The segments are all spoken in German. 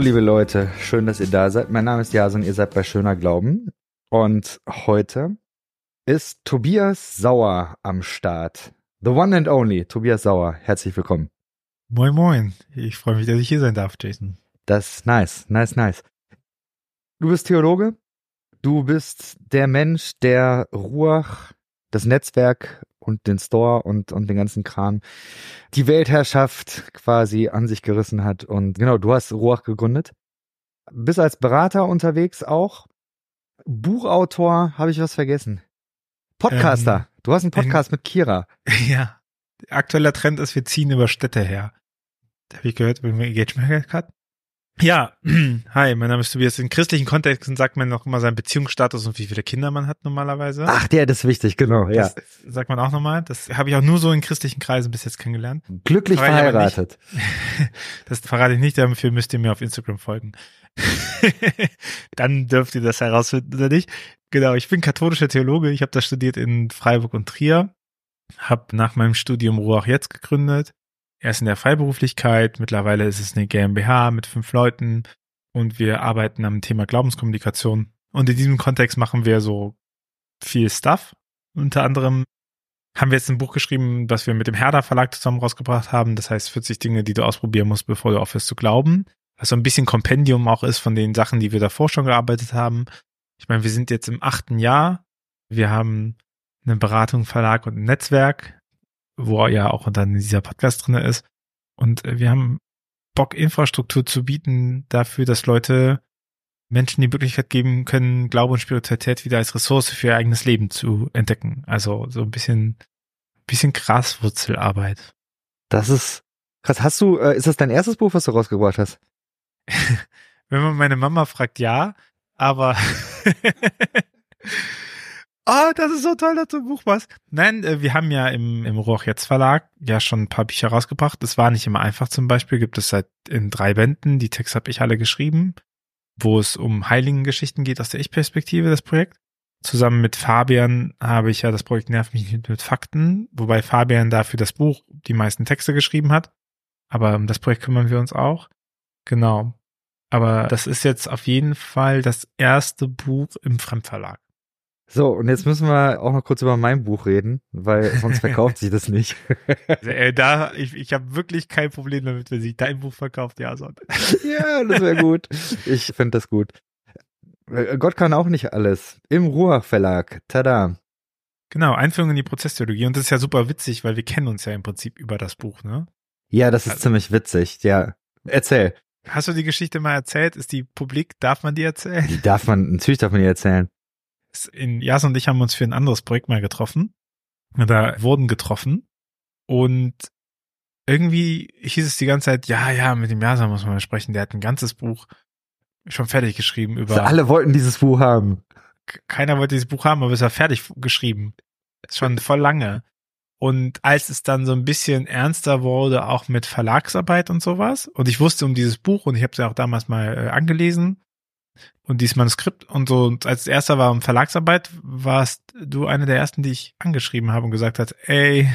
Liebe Leute, schön, dass ihr da seid. Mein Name ist Jason, ihr seid bei Schöner Glauben. Und heute ist Tobias Sauer am Start. The one and only, Tobias Sauer. Herzlich willkommen. Moin, moin. Ich freue mich, dass ich hier sein darf, Jason. Das ist nice, nice, nice. Du bist Theologe. Du bist der Mensch, der Ruach, das Netzwerk und den Store und, und den ganzen Kram, die Weltherrschaft quasi an sich gerissen hat. Und genau, du hast Ruach gegründet. Bist als Berater unterwegs auch. Buchautor, habe ich was vergessen. Podcaster. Ähm, du hast einen Podcast in, mit Kira. Ja. Aktueller Trend ist, wir ziehen über Städte her. Habe ich gehört, wenn wir Engagement hat. Ja, hi, mein Name ist Tobias. In christlichen Kontexten sagt man noch immer seinen Beziehungsstatus und wie viele Kinder man hat normalerweise. Ach, der, das ist wichtig, genau, ja. Das sagt man auch nochmal. Das habe ich auch nur so in christlichen Kreisen bis jetzt kennengelernt. Glücklich verheiratet. das verrate ich nicht, dafür müsst ihr mir auf Instagram folgen. Dann dürft ihr das herausfinden oder nicht. Genau, ich bin katholischer Theologe. Ich habe das studiert in Freiburg und Trier. Hab nach meinem Studium Ruach jetzt gegründet erst in der Freiberuflichkeit, mittlerweile ist es eine GmbH mit fünf Leuten und wir arbeiten am Thema Glaubenskommunikation. Und in diesem Kontext machen wir so viel Stuff. Unter anderem haben wir jetzt ein Buch geschrieben, das wir mit dem Herder Verlag zusammen rausgebracht haben. Das heißt 40 Dinge, die du ausprobieren musst, bevor du aufhörst zu glauben. Was so ein bisschen Kompendium auch ist von den Sachen, die wir davor schon gearbeitet haben. Ich meine, wir sind jetzt im achten Jahr. Wir haben eine Beratung, Verlag und ein Netzwerk wo ja auch dann dieser Podcast drinne ist. Und äh, wir haben Bock, Infrastruktur zu bieten dafür, dass Leute Menschen die Möglichkeit geben können, Glaube und Spiritualität wieder als Ressource für ihr eigenes Leben zu entdecken. Also so ein bisschen, bisschen Graswurzelarbeit. Das ist krass. Hast du, äh, ist das dein erstes Buch, was du rausgebracht hast? Wenn man meine Mama fragt, ja, aber oh, das ist so toll, dass du ein Buch machst. Nein, äh, wir haben ja im, im Roch jetzt Verlag ja schon ein paar Bücher rausgebracht. Das war nicht immer einfach zum Beispiel, gibt es seit in drei Bänden. Die Texte habe ich alle geschrieben, wo es um Heiligengeschichten geht aus der Ich-Perspektive, das Projekt. Zusammen mit Fabian habe ich ja das Projekt Nerv mich nicht mit Fakten, wobei Fabian dafür das Buch die meisten Texte geschrieben hat. Aber um das Projekt kümmern wir uns auch. Genau. Aber das ist jetzt auf jeden Fall das erste Buch im Fremdverlag. So, und jetzt müssen wir auch noch kurz über mein Buch reden, weil sonst verkauft sich das nicht. äh, da, ich, ich habe wirklich kein Problem damit, wenn sich dein Buch verkauft, ja, so. ja, das wäre gut. Ich finde das gut. Äh, Gott kann auch nicht alles. Im Ruach Verlag. Tada. Genau, Einführung in die Prozesstheologie. Und das ist ja super witzig, weil wir kennen uns ja im Prinzip über das Buch, ne? Ja, das ist also, ziemlich witzig, ja. Erzähl. Hast du die Geschichte mal erzählt? Ist die publik? Darf man die erzählen? Die darf man, natürlich darf man die erzählen in Jas und ich haben uns für ein anderes Projekt mal getroffen. Da wurden getroffen und irgendwie hieß es die ganze Zeit, ja, ja, mit dem Jasan muss man mal sprechen. Der hat ein ganzes Buch schon fertig geschrieben über. Also alle wollten dieses Buch haben. Keiner wollte dieses Buch haben, aber es war fertig geschrieben. Schon voll lange. Und als es dann so ein bisschen ernster wurde, auch mit Verlagsarbeit und sowas, und ich wusste um dieses Buch und ich habe es ja auch damals mal äh, angelesen, und dieses Manuskript und so, und als erster war um Verlagsarbeit, warst du eine der ersten, die ich angeschrieben habe und gesagt hat, ey,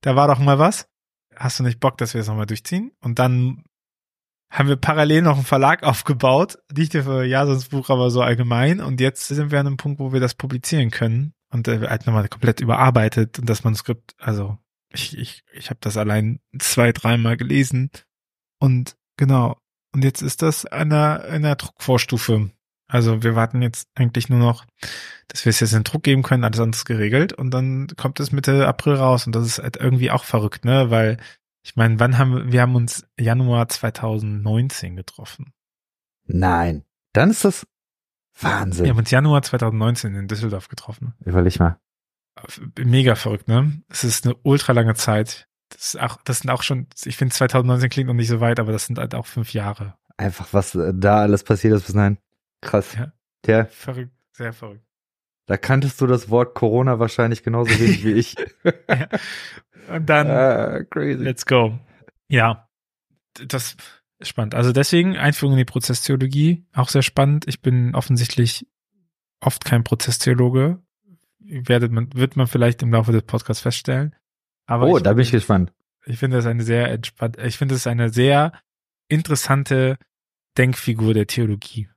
da war doch mal was. Hast du nicht Bock, dass wir das nochmal durchziehen? Und dann haben wir parallel noch einen Verlag aufgebaut, nicht für Jasons Buch, aber so allgemein. Und jetzt sind wir an einem Punkt, wo wir das publizieren können und äh, halt nochmal komplett überarbeitet und das Manuskript, also ich, ich, ich habe das allein zwei, dreimal gelesen und genau, und jetzt ist das einer, einer Druckvorstufe. Also wir warten jetzt eigentlich nur noch, dass wir es jetzt in Druck geben können, alles anderes geregelt und dann kommt es Mitte April raus und das ist halt irgendwie auch verrückt, ne? Weil ich meine, wann haben wir, wir haben uns Januar 2019 getroffen. Nein, dann ist das Wahnsinn. Wir haben uns Januar 2019 in Düsseldorf getroffen. Überleg mal. Mega verrückt, ne? Es ist eine ultra lange Zeit. Das, auch, das sind auch schon, ich finde 2019 klingt noch nicht so weit, aber das sind halt auch fünf Jahre. Einfach, was äh, da alles passiert ist bis dahin. Krass. Ja. ja. Verrückt, sehr verrückt. Da kanntest du das Wort Corona wahrscheinlich genauso wenig wie ich. ja. Und dann, uh, crazy. let's go. Ja, das ist spannend. Also deswegen Einführung in die Prozesstheologie, auch sehr spannend. Ich bin offensichtlich oft kein Prozesstheologe. Werdet man, wird man vielleicht im Laufe des Podcasts feststellen. Aber oh, da bin ich gespannt. Ich finde das eine sehr entspannt, ich finde es eine sehr interessante Denkfigur der Theologie.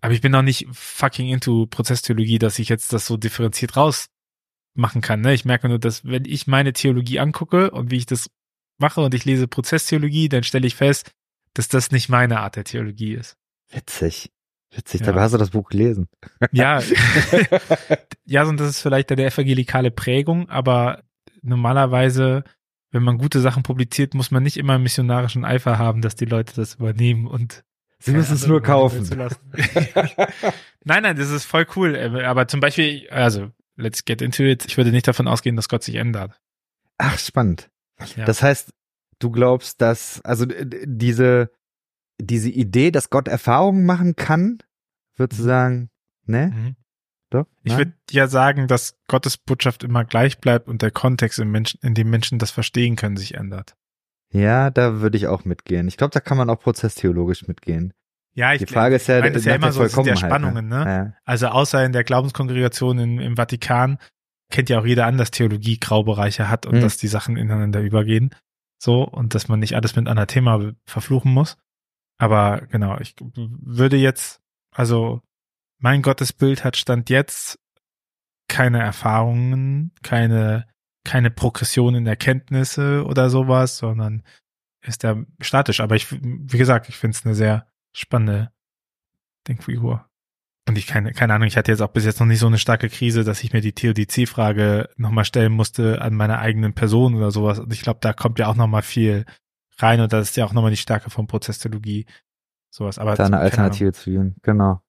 Aber ich bin auch nicht fucking into Prozesstheologie, dass ich jetzt das so differenziert rausmachen kann. Ne? Ich merke nur, dass wenn ich meine Theologie angucke und wie ich das mache und ich lese Prozesstheologie, dann stelle ich fest, dass das nicht meine Art der Theologie ist. Witzig. Witzig, Ja. dabei hast du das Buch gelesen. Ja, ja, und das ist vielleicht eine evangelikale Prägung, aber normalerweise, wenn man gute Sachen publiziert, muss man nicht immer einen missionarischen Eifer haben, dass die Leute das übernehmen und Sie müssen es nur kaufen. nein, nein, das ist voll cool. äh, Aber zum Beispiel, also, let's get into it. Ich würde nicht davon ausgehen, dass Gott sich ändert. Ach, spannend. Ja. Das heißt, du glaubst, dass, also diese, diese Idee, dass Gott Erfahrungen machen kann, würdest du sagen, ne? Mhm. Doch? Ich würde ja sagen, dass Gottes Botschaft immer gleich bleibt und der Kontext, im Menschen, in dem Menschen das verstehen können, sich ändert. Ja, da würde ich auch mitgehen. Ich glaube, da kann man auch prozesstheologisch mitgehen. Ja, ich Die Frage ist ja, meine, das ist ja der immer so, sind ja Vollkommenheit, Spannungen, ne? Ja. Also außer in der Glaubenskongregation in, im Vatikan kennt ja auch jeder an, dass Theologie Graubereiche hat und Mhm. dass die Sachen ineinander übergehen. So, und dass man nicht alles mit Anathema verfluchen muss. Aber genau, ich würde jetzt, also mein Gottesbild hat Stand jetzt keine Erfahrungen, keine, keine Progression in Erkenntnisse oder sowas, sondern ist er statisch. Aber ich, wie gesagt, ich finde es eine sehr spannende Denkfigur. Und ich keine, keine Ahnung, ich hatte jetzt auch bis jetzt noch nicht so eine starke Krise, dass ich mir die Theodizee-Frage nochmal stellen musste an meiner eigenen Person oder sowas. Und ich glaube, da kommt ja auch nochmal viel rein und das ist ja auch nochmal die Stärke von Prozesstheologie. Sowas. Aber Da eine. Alternative zu ihm, genau.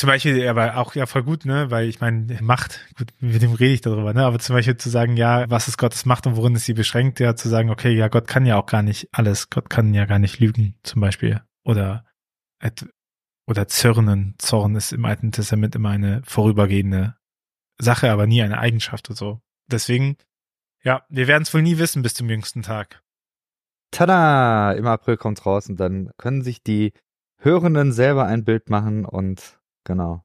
Zum Beispiel, aber auch ja voll gut, ne, weil ich meine, Macht, gut, mit dem rede ich darüber, ne, aber zum Beispiel zu sagen, ja, was ist Gottes Macht und worin ist sie beschränkt, ja, zu sagen, okay, ja, Gott kann ja auch gar nicht alles, Gott kann ja gar nicht lügen, zum Beispiel, oder, oder zürnen, Zorn ist im Alten Testament immer eine vorübergehende Sache, aber nie eine Eigenschaft oder so. Deswegen, ja, wir werden es wohl nie wissen bis zum jüngsten Tag. Tada! Im April kommt raus und dann können sich die Hörenden selber ein Bild machen und genau.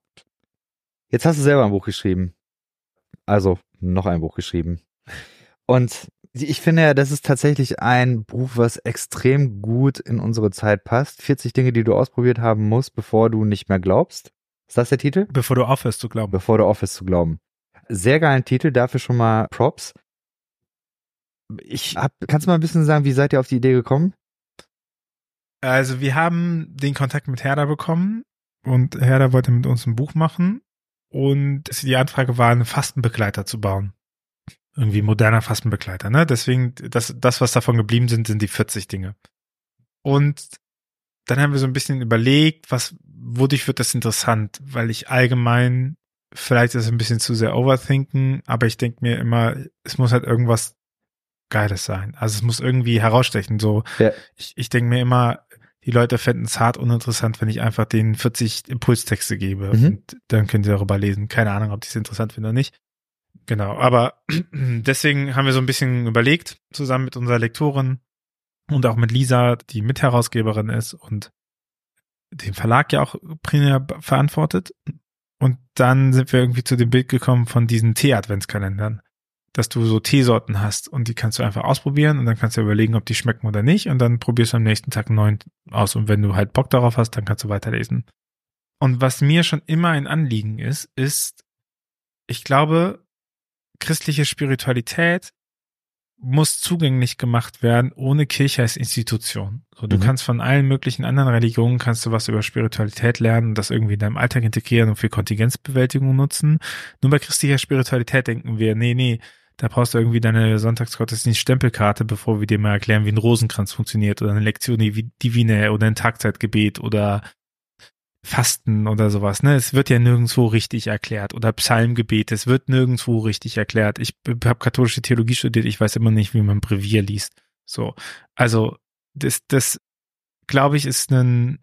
Jetzt hast du selber ein Buch geschrieben. Also noch ein Buch geschrieben. Und ich finde ja, das ist tatsächlich ein Buch, was extrem gut in unsere Zeit passt. 40 Dinge, die du ausprobiert haben musst, bevor du nicht mehr glaubst. Ist das der Titel? Bevor du aufhörst zu glauben. Bevor du aufhörst zu glauben. Sehr geilen Titel, dafür schon mal Props. Ich hab, kannst du mal ein bisschen sagen, wie seid ihr auf die Idee gekommen? Also wir haben den Kontakt mit Herder bekommen und Herder wollte mit uns ein Buch machen und die Anfrage war, einen Fastenbegleiter zu bauen. Irgendwie moderner Fastenbegleiter, ne? Deswegen, das, das, was davon geblieben sind, sind die 40 Dinge. Und dann haben wir so ein bisschen überlegt, was, wodurch wird das interessant? Weil ich allgemein, vielleicht ist es ein bisschen zu sehr overthinken, aber ich denke mir immer, es muss halt irgendwas Geiles sein. Also es muss irgendwie herausstechen. So, Ja. ich, ich denke mir immer, die Leute fänden es hart uninteressant, wenn ich einfach denen 40 Impulstexte gebe Mhm. und dann können sie darüber lesen. Keine Ahnung, ob die es interessant finden oder nicht. Genau, aber deswegen haben wir so ein bisschen überlegt, zusammen mit unserer Lektorin und auch mit Lisa, die Mitherausgeberin ist und den Verlag ja auch primär verantwortet. Und dann sind wir irgendwie zu dem Bild gekommen von diesen Tee-Adventskalendern, dass du so Teesorten hast und die kannst du einfach ausprobieren und dann kannst du überlegen, ob die schmecken oder nicht und dann probierst du am nächsten Tag einen neuen aus und wenn du halt Bock darauf hast, dann kannst du weiterlesen. Und was mir schon immer ein Anliegen ist, ist, ich glaube, christliche Spiritualität muss zugänglich gemacht werden ohne Kirche als Institution. So, du Mhm. kannst von allen möglichen anderen Religionen kannst du was über Spiritualität lernen und das irgendwie in deinem Alltag integrieren und für Kontingenzbewältigung nutzen. Nur bei christlicher Spiritualität denken wir, nee, nee, da brauchst du irgendwie deine Sonntagsgottesdienst-Stempelkarte, bevor wir dir mal erklären, wie ein Rosenkranz funktioniert oder eine Lektion Divine oder ein Tagzeitgebet oder Fasten oder sowas, ne? Es wird ja nirgendwo richtig erklärt oder Psalmgebet, es wird nirgendwo richtig erklärt. Ich habe katholische Theologie studiert, ich weiß immer nicht, wie man Brevier liest. So, also das, das glaube ich, ist ein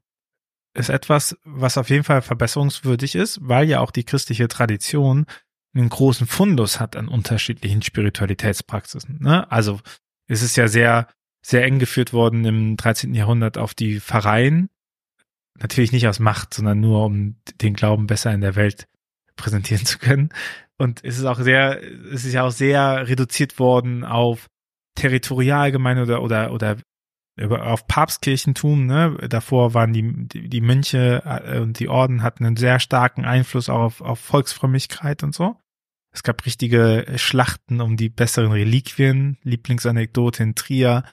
ist etwas, was auf jeden Fall verbesserungswürdig ist, weil ja auch die christliche Tradition einen großen Fundus hat an unterschiedlichen Spiritualitätspraxisen. Ne? Also es ist ja sehr, sehr eng geführt worden im 13. Jahrhundert auf die Pfarreien. Natürlich nicht aus Macht, sondern nur um den Glauben besser in der Welt präsentieren zu können. Und es ist auch sehr, es ist ja auch sehr reduziert worden auf Territorialgemeinde oder, oder, oder über, auf Papstkirchentum, ne? Davor waren die, die, die Mönche äh, und die Orden hatten einen sehr starken Einfluss auch auf, auf Volksfrömmigkeit und so. Es gab richtige Schlachten um die besseren Reliquien. Lieblingsanekdote in Trier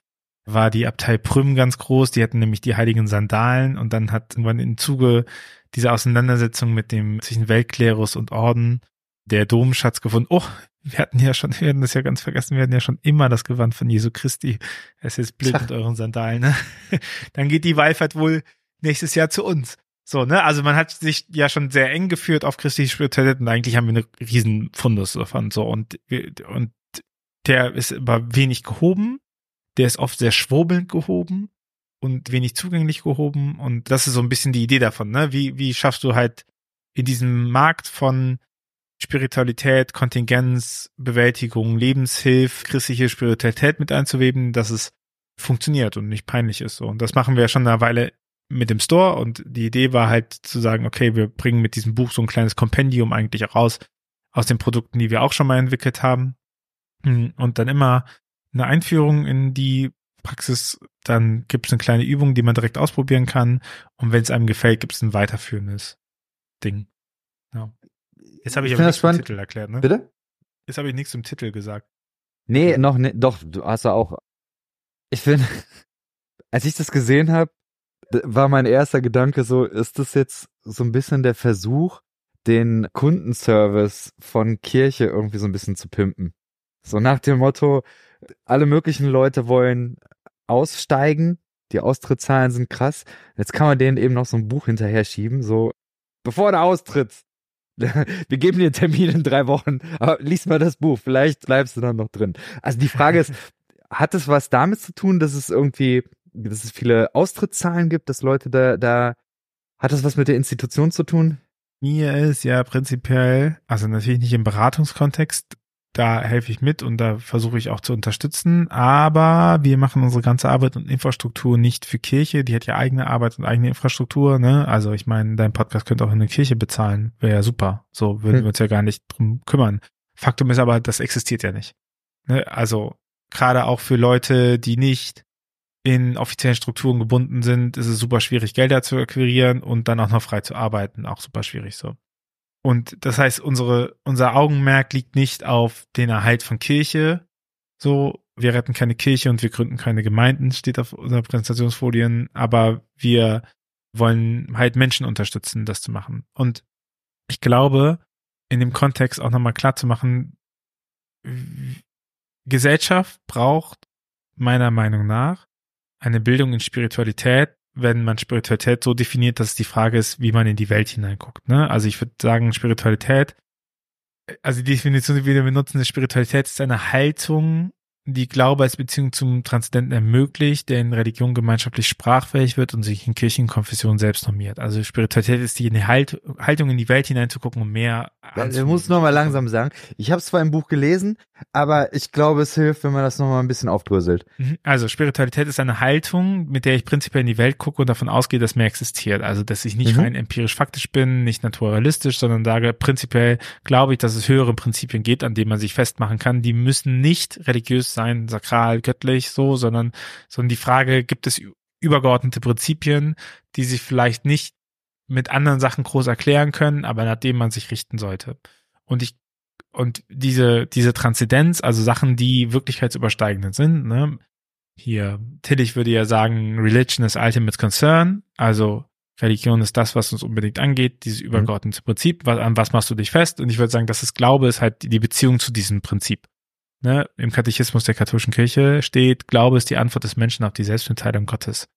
war die Abtei Prüm ganz groß. Die hatten nämlich die heiligen Sandalen und dann hat irgendwann im Zuge dieser Auseinandersetzung mit dem zwischen Weltklerus und Orden der Domschatz gefunden. Oh, wir hatten ja schon, wir hatten das ja ganz vergessen, wir hatten ja schon immer das Gewand von Jesu Christi. Es ist blöd mit euren Sandalen, ne? Dann geht die Wallfahrt wohl nächstes Jahr zu uns. So, ne? Also man hat sich ja schon sehr eng geführt auf Christi Spiritualität und eigentlich haben wir eine riesen Fundus davon. So, und, und der ist aber wenig gehoben. Der ist oft sehr schwurbelnd gehoben und wenig zugänglich gehoben. Und das ist so ein bisschen die Idee davon, ne? Wie, wie schaffst du halt in diesem Markt von Spiritualität, Kontingenz, Bewältigung, Lebenshilfe, christliche Spiritualität mit einzuweben, dass es funktioniert und nicht peinlich ist. Und das machen wir ja schon eine Weile mit dem Store und die Idee war halt zu sagen, okay, wir bringen mit diesem Buch so ein kleines Kompendium eigentlich raus aus den Produkten, die wir auch schon mal entwickelt haben. Und dann immer eine Einführung in die Praxis, dann gibt es eine kleine Übung, die man direkt ausprobieren kann. Und wenn es einem gefällt, gibt es ein weiterführendes Ding. Ja. Jetzt habe ich, ich aber nichts zum Titel erklärt, ne? Bitte? Jetzt habe ich nichts zum Titel gesagt. Nee, noch nicht. Doch, du hast ja auch. Ich finde, als ich das gesehen habe, war mein erster Gedanke so, ist das jetzt so ein bisschen der Versuch, den Kundenservice von Kirche irgendwie so ein bisschen zu pimpen? So nach dem Motto, alle möglichen Leute wollen aussteigen, die Austrittszahlen sind krass. Jetzt kann man denen eben noch so ein Buch hinterher schieben, so bevor du austrittst, wir geben dir Termin in drei Wochen, aber lies mal das Buch, vielleicht bleibst du dann noch drin. Also die Frage ist, hat es was damit zu tun, dass es irgendwie, dass es viele Austrittszahlen gibt, dass Leute da, da, hat das was mit der Institution zu tun? Mir ist ja prinzipiell, also natürlich nicht im Beratungskontext, da helfe ich mit und da versuche ich auch zu unterstützen. Aber wir machen unsere ganze Arbeit und Infrastruktur nicht für Kirche. Die hat ja eigene Arbeit und eigene Infrastruktur. Ne? Also ich meine, dein Podcast könnte auch eine Kirche bezahlen. Wäre ja super. So würden hm. wir uns ja gar nicht drum kümmern. Faktum ist aber, das existiert ja nicht. Ne? Also gerade auch für Leute, die nicht in offiziellen Strukturen gebunden sind, ist es super schwierig, Gelder zu akquirieren und dann auch noch frei zu arbeiten. Auch super schwierig so. Und das heißt, unsere, unser Augenmerk liegt nicht auf den Erhalt von Kirche. So, wir retten keine Kirche und wir gründen keine Gemeinden, steht auf unseren Präsentationsfolien, aber wir wollen halt Menschen unterstützen, das zu machen. Und ich glaube, in dem Kontext auch nochmal klar zu machen, Gesellschaft braucht meiner Meinung nach eine Bildung in Spiritualität, wenn man Spiritualität so definiert, dass die Frage ist, wie man in die Welt hineinguckt. Ne? Also ich würde sagen, Spiritualität, also die Definition, die wir benutzen, ist Spiritualität ist eine Haltung die Glaube als Beziehung zum Transzendenten ermöglicht, der in Religion gemeinschaftlich sprachfähig wird und sich in Kirchenkonfession selbst normiert. Also Spiritualität ist die halt, Haltung in die Welt hineinzugucken, um mehr Ich muss noch mal langsam sagen, ich habe es zwar im Buch gelesen, aber ich glaube, es hilft, wenn man das noch mal ein bisschen aufdröselt. Mhm. Also Spiritualität ist eine Haltung, mit der ich prinzipiell in die Welt gucke und davon ausgehe, dass mehr existiert. Also dass ich nicht mhm. rein empirisch faktisch bin, nicht naturalistisch, sondern sage, prinzipiell glaube ich, dass es höhere Prinzipien gibt, an denen man sich festmachen kann. Die müssen nicht religiös sein, sakral, göttlich, so, sondern, sondern die Frage, gibt es übergeordnete Prinzipien, die sich vielleicht nicht mit anderen Sachen groß erklären können, aber nach denen man sich richten sollte. Und ich, und diese, diese Transzendenz, also Sachen, die wirklichkeitsübersteigend sind, ne, hier, Tillich würde ja sagen, Religion is ultimate concern, also Religion ist das, was uns unbedingt angeht, dieses mhm. übergeordnete Prinzip, was, an was machst du dich fest? Und ich würde sagen, dass es Glaube ist halt die Beziehung zu diesem Prinzip ne, im Katechismus der katholischen Kirche steht, Glaube ist die Antwort des Menschen auf die Selbstmitteilung Gottes.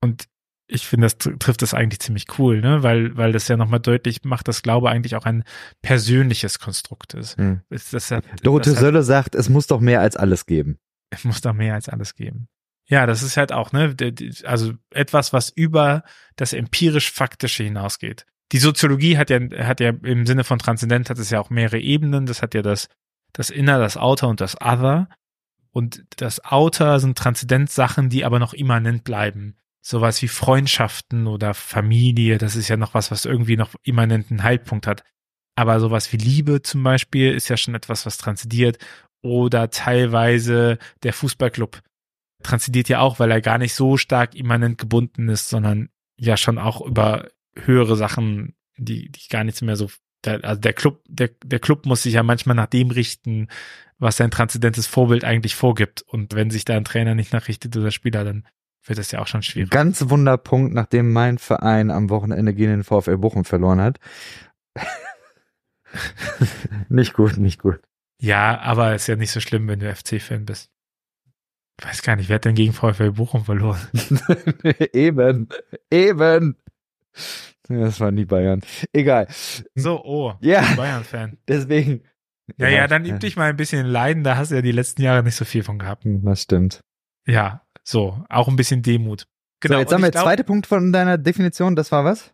Und ich finde, das trifft das eigentlich ziemlich cool, ne? Weil, weil das ja nochmal deutlich macht, dass Glaube eigentlich auch ein persönliches Konstrukt ist. Hm. ist das hat, Dorothee Sölle sagt, es muss doch mehr als alles geben. Es muss doch mehr als alles geben. Ja, das ist halt auch, ne? Also etwas, was über das empirisch-faktische hinausgeht. Die Soziologie hat ja, hat ja im Sinne von Transzendent hat es ja auch mehrere Ebenen. Das hat ja das das Inner, das Outer und das Other. Und das Outer sind Transzendenzsachen, die aber noch immanent bleiben. Sowas wie Freundschaften oder Familie, das ist ja noch was, was irgendwie noch immanenten Haltpunkt hat. Aber sowas wie Liebe zum Beispiel ist ja schon etwas, was transzendiert. Oder teilweise der Fußballclub. transzendiert ja auch, weil er gar nicht so stark immanent gebunden ist, sondern ja schon auch über höhere Sachen, die, die gar nichts mehr so, der, also der Club, der, der Club muss sich ja manchmal nach dem richten, was sein transzendentes Vorbild eigentlich vorgibt. Und wenn sich da ein Trainer nicht nachrichtet oder Spieler, dann wird das ja auch schon schwierig. Ganz Wunderpunkt, nachdem mein Verein am Wochenende gegen den VfL Bochum verloren hat. nicht gut, nicht gut. Ja, aber ist ja nicht so schlimm, wenn du FC-Fan bist. Ich weiß gar nicht, wer hat denn gegen VfL Bochum verloren? eben, eben. Das waren die Bayern. Egal. So, oh, Ja. Bayern-Fan. Deswegen. Ja, ja, dann üb dich mal ein bisschen Leiden, da hast du ja die letzten Jahre nicht so viel von gehabt. Hm, Das stimmt. Ja, so, auch ein bisschen Demut. Genau, so, jetzt haben wir der zweite Punkt von deiner Definition, das war was?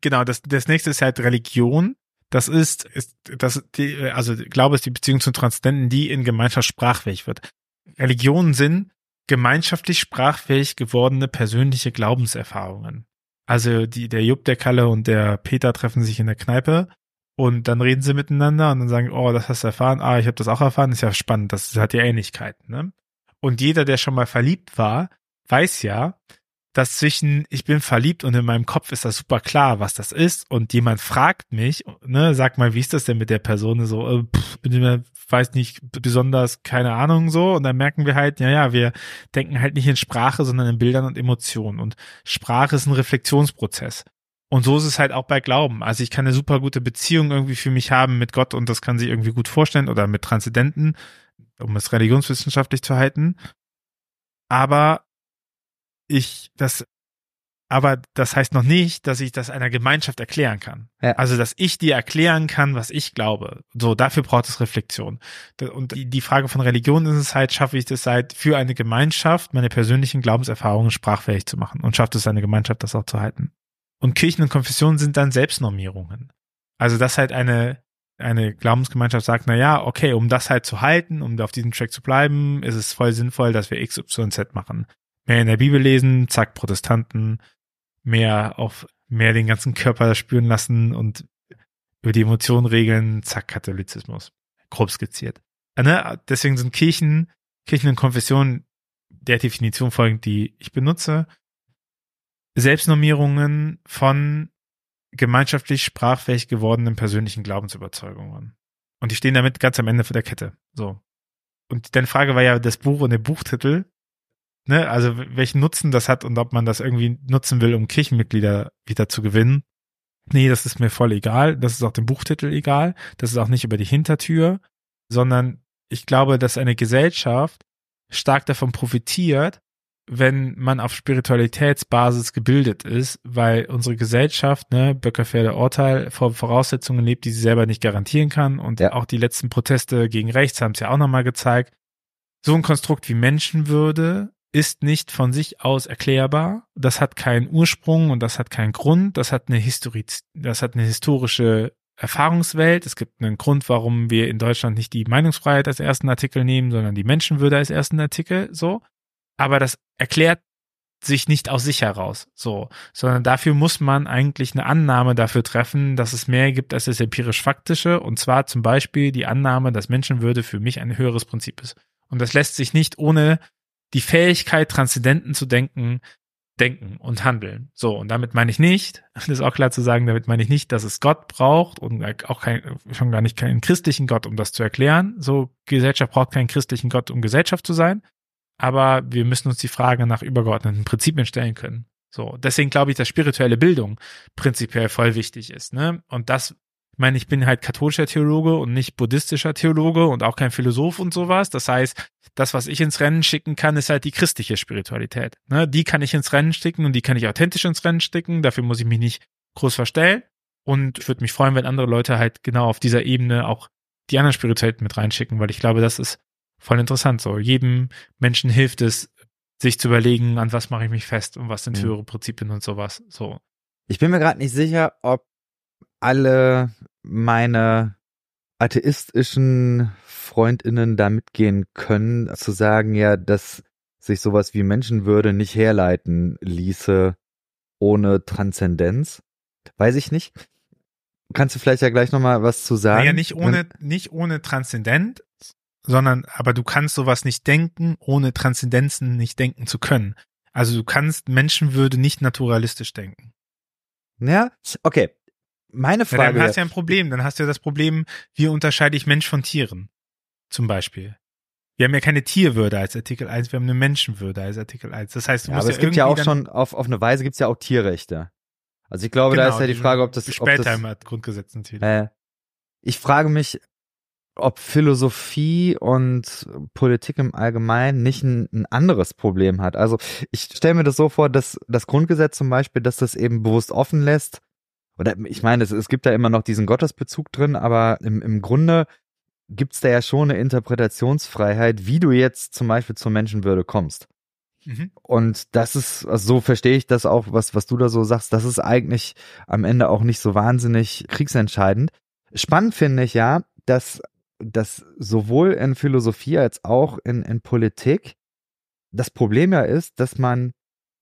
Genau, das, das nächste ist halt Religion. Das ist, ist das, die, also Glaube ist die Beziehung zum Transzendenten, die in Gemeinschaft sprachfähig wird. Religionen sind gemeinschaftlich sprachfähig gewordene persönliche Glaubenserfahrungen. Also die, der Jupp, der Kalle und der Peter treffen sich in der Kneipe und dann reden sie miteinander und dann sagen, oh, das hast du erfahren, ah, ich habe das auch erfahren, ist ja spannend, das hat ja Ähnlichkeiten. Ne? Und jeder, der schon mal verliebt war, weiß ja, dass zwischen ich bin verliebt und in meinem Kopf ist das super klar, was das ist und jemand fragt mich, ne, sag mal, wie ist das denn mit der Person so, äh, pff, bin mir weiß nicht besonders keine Ahnung so und dann merken wir halt, ja ja, wir denken halt nicht in Sprache, sondern in Bildern und Emotionen und Sprache ist ein Reflexionsprozess. Und so ist es halt auch bei Glauben. Also ich kann eine super gute Beziehung irgendwie für mich haben mit Gott und das kann sich irgendwie gut vorstellen oder mit Transzendenten, um es religionswissenschaftlich zu halten. Aber ich das aber das heißt noch nicht, dass ich das einer Gemeinschaft erklären kann. Ja. Also, dass ich dir erklären kann, was ich glaube. So, dafür braucht es Reflexion. Und die, die Frage von Religion ist es halt, schaffe ich das halt für eine Gemeinschaft, meine persönlichen Glaubenserfahrungen sprachfähig zu machen und schafft es eine Gemeinschaft, das auch zu halten. Und Kirchen und Konfessionen sind dann Selbstnormierungen. Also, dass halt eine, eine Glaubensgemeinschaft sagt, na ja, okay, um das halt zu halten, um auf diesem Track zu bleiben, ist es voll sinnvoll, dass wir X, Y, Z machen. Mehr in der Bibel lesen, zack, Protestanten, mehr auf, mehr den ganzen Körper spüren lassen und über die Emotionen regeln, zack, Katholizismus. Grob skizziert. Äh, Ne? Deswegen sind Kirchen, Kirchen und Konfessionen der Definition folgend, die ich benutze, Selbstnormierungen von gemeinschaftlich sprachfähig gewordenen persönlichen Glaubensüberzeugungen. Und die stehen damit ganz am Ende der Kette. So. Und deine Frage war ja das Buch und der Buchtitel. Ne, also welchen Nutzen das hat und ob man das irgendwie nutzen will, um Kirchenmitglieder wieder zu gewinnen. Nee, das ist mir voll egal. Das ist auch dem Buchtitel egal. Das ist auch nicht über die Hintertür, sondern ich glaube, dass eine Gesellschaft stark davon profitiert, wenn man auf Spiritualitätsbasis gebildet ist, weil unsere Gesellschaft, ne, Böckerfährder Urteil, vor Voraussetzungen lebt, die sie selber nicht garantieren kann. Und Ja. auch die letzten Proteste gegen rechts haben es ja auch nochmal gezeigt. So ein Konstrukt wie Menschenwürde ist nicht von sich aus erklärbar. Das hat keinen Ursprung und das hat keinen Grund. Das hat eine Historie, das hat eine historische Erfahrungswelt. Es gibt einen Grund, warum wir in Deutschland nicht die Meinungsfreiheit als ersten Artikel nehmen, sondern die Menschenwürde als ersten Artikel, so. Aber das erklärt sich nicht aus sich heraus, so, sondern dafür muss man eigentlich eine Annahme dafür treffen, dass es mehr gibt als das empirisch-faktische, und zwar zum Beispiel die Annahme, dass Menschenwürde für mich ein höheres Prinzip ist. Und das lässt sich nicht ohne die Fähigkeit, Transzendenten zu denken, denken und handeln. So, und damit meine ich nicht, das ist auch klar zu sagen, damit meine ich nicht, dass es Gott braucht und auch kein, schon gar nicht keinen christlichen Gott, um das zu erklären. So, Gesellschaft braucht keinen christlichen Gott, um Gesellschaft zu sein. Aber wir müssen uns die Frage nach übergeordneten Prinzipien stellen können. So, deswegen glaube ich, dass spirituelle Bildung prinzipiell voll wichtig ist. Ne? Und das, ich meine, ich bin halt katholischer Theologe und nicht buddhistischer Theologe und auch kein Philosoph und sowas. Das heißt, das, was ich ins Rennen schicken kann, ist halt die christliche Spiritualität. Ne? Die kann ich ins Rennen sticken und die kann ich authentisch ins Rennen sticken. Dafür muss ich mich nicht groß verstellen. Und ich würde mich freuen, wenn andere Leute halt genau auf dieser Ebene auch die anderen Spiritualitäten mit reinschicken, weil ich glaube, das ist voll interessant. So, jedem Menschen hilft es, sich zu überlegen, an was mache ich mich fest und was sind Mhm. höhere Prinzipien und sowas. So. Ich bin mir gerade nicht sicher, ob alle meine atheistischen Freundinnen da mitgehen können, zu sagen, ja, dass sich sowas wie Menschenwürde nicht herleiten ließe ohne Transzendenz. Weiß ich nicht. Kannst du vielleicht ja gleich nochmal was zu sagen? Naja, nicht ohne, nicht ohne Transzendent, sondern aber du kannst sowas nicht denken, ohne Transzendenzen nicht denken zu können. Also du kannst Menschenwürde nicht naturalistisch denken. Ja, okay. Meine Frage. Ja, dann hast du ja ein Problem. Dann hast du ja das Problem, wie unterscheide ich Mensch von Tieren? Zum Beispiel. Wir haben ja keine Tierwürde als Artikel 1, wir haben eine Menschenwürde als Artikel 1. Das heißt, du ja, musst aber ja es gibt ja auch schon, auf, auf eine Weise gibt es ja auch Tierrechte. Also ich glaube, da Genau, ist ja die Frage, ob das, ob das Spätheimer Grundgesetz natürlich. äh, ich frage mich, ob Philosophie und Politik im Allgemeinen nicht ein, ein anderes Problem hat. Also ich stelle mir das so vor, dass das Grundgesetz zum Beispiel, dass das eben bewusst offen lässt, oder ich meine, es, es gibt da immer noch diesen Gottesbezug drin, aber im, im Grunde gibt's da ja schon eine Interpretationsfreiheit, wie du jetzt zum Beispiel zur Menschenwürde kommst. Mhm. Und das ist, also so verstehe ich das auch, was, was du da so sagst, das ist eigentlich am Ende auch nicht so wahnsinnig kriegsentscheidend. Spannend finde ich ja, dass, dass sowohl in Philosophie als auch in, in Politik das Problem ja ist, dass man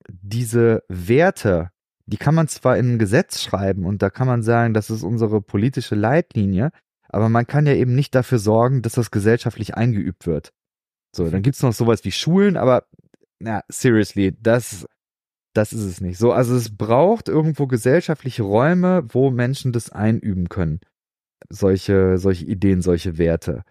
diese Werte, die kann man zwar in ein Gesetz schreiben und da kann man sagen, das ist unsere politische Leitlinie, aber man kann ja eben nicht dafür sorgen, dass das gesellschaftlich eingeübt wird. So, dann gibt's noch sowas wie Schulen, aber na, seriously, das, das ist es nicht. So, also es braucht irgendwo gesellschaftliche Räume, wo Menschen das einüben können. Solche, solche Ideen, solche Werte.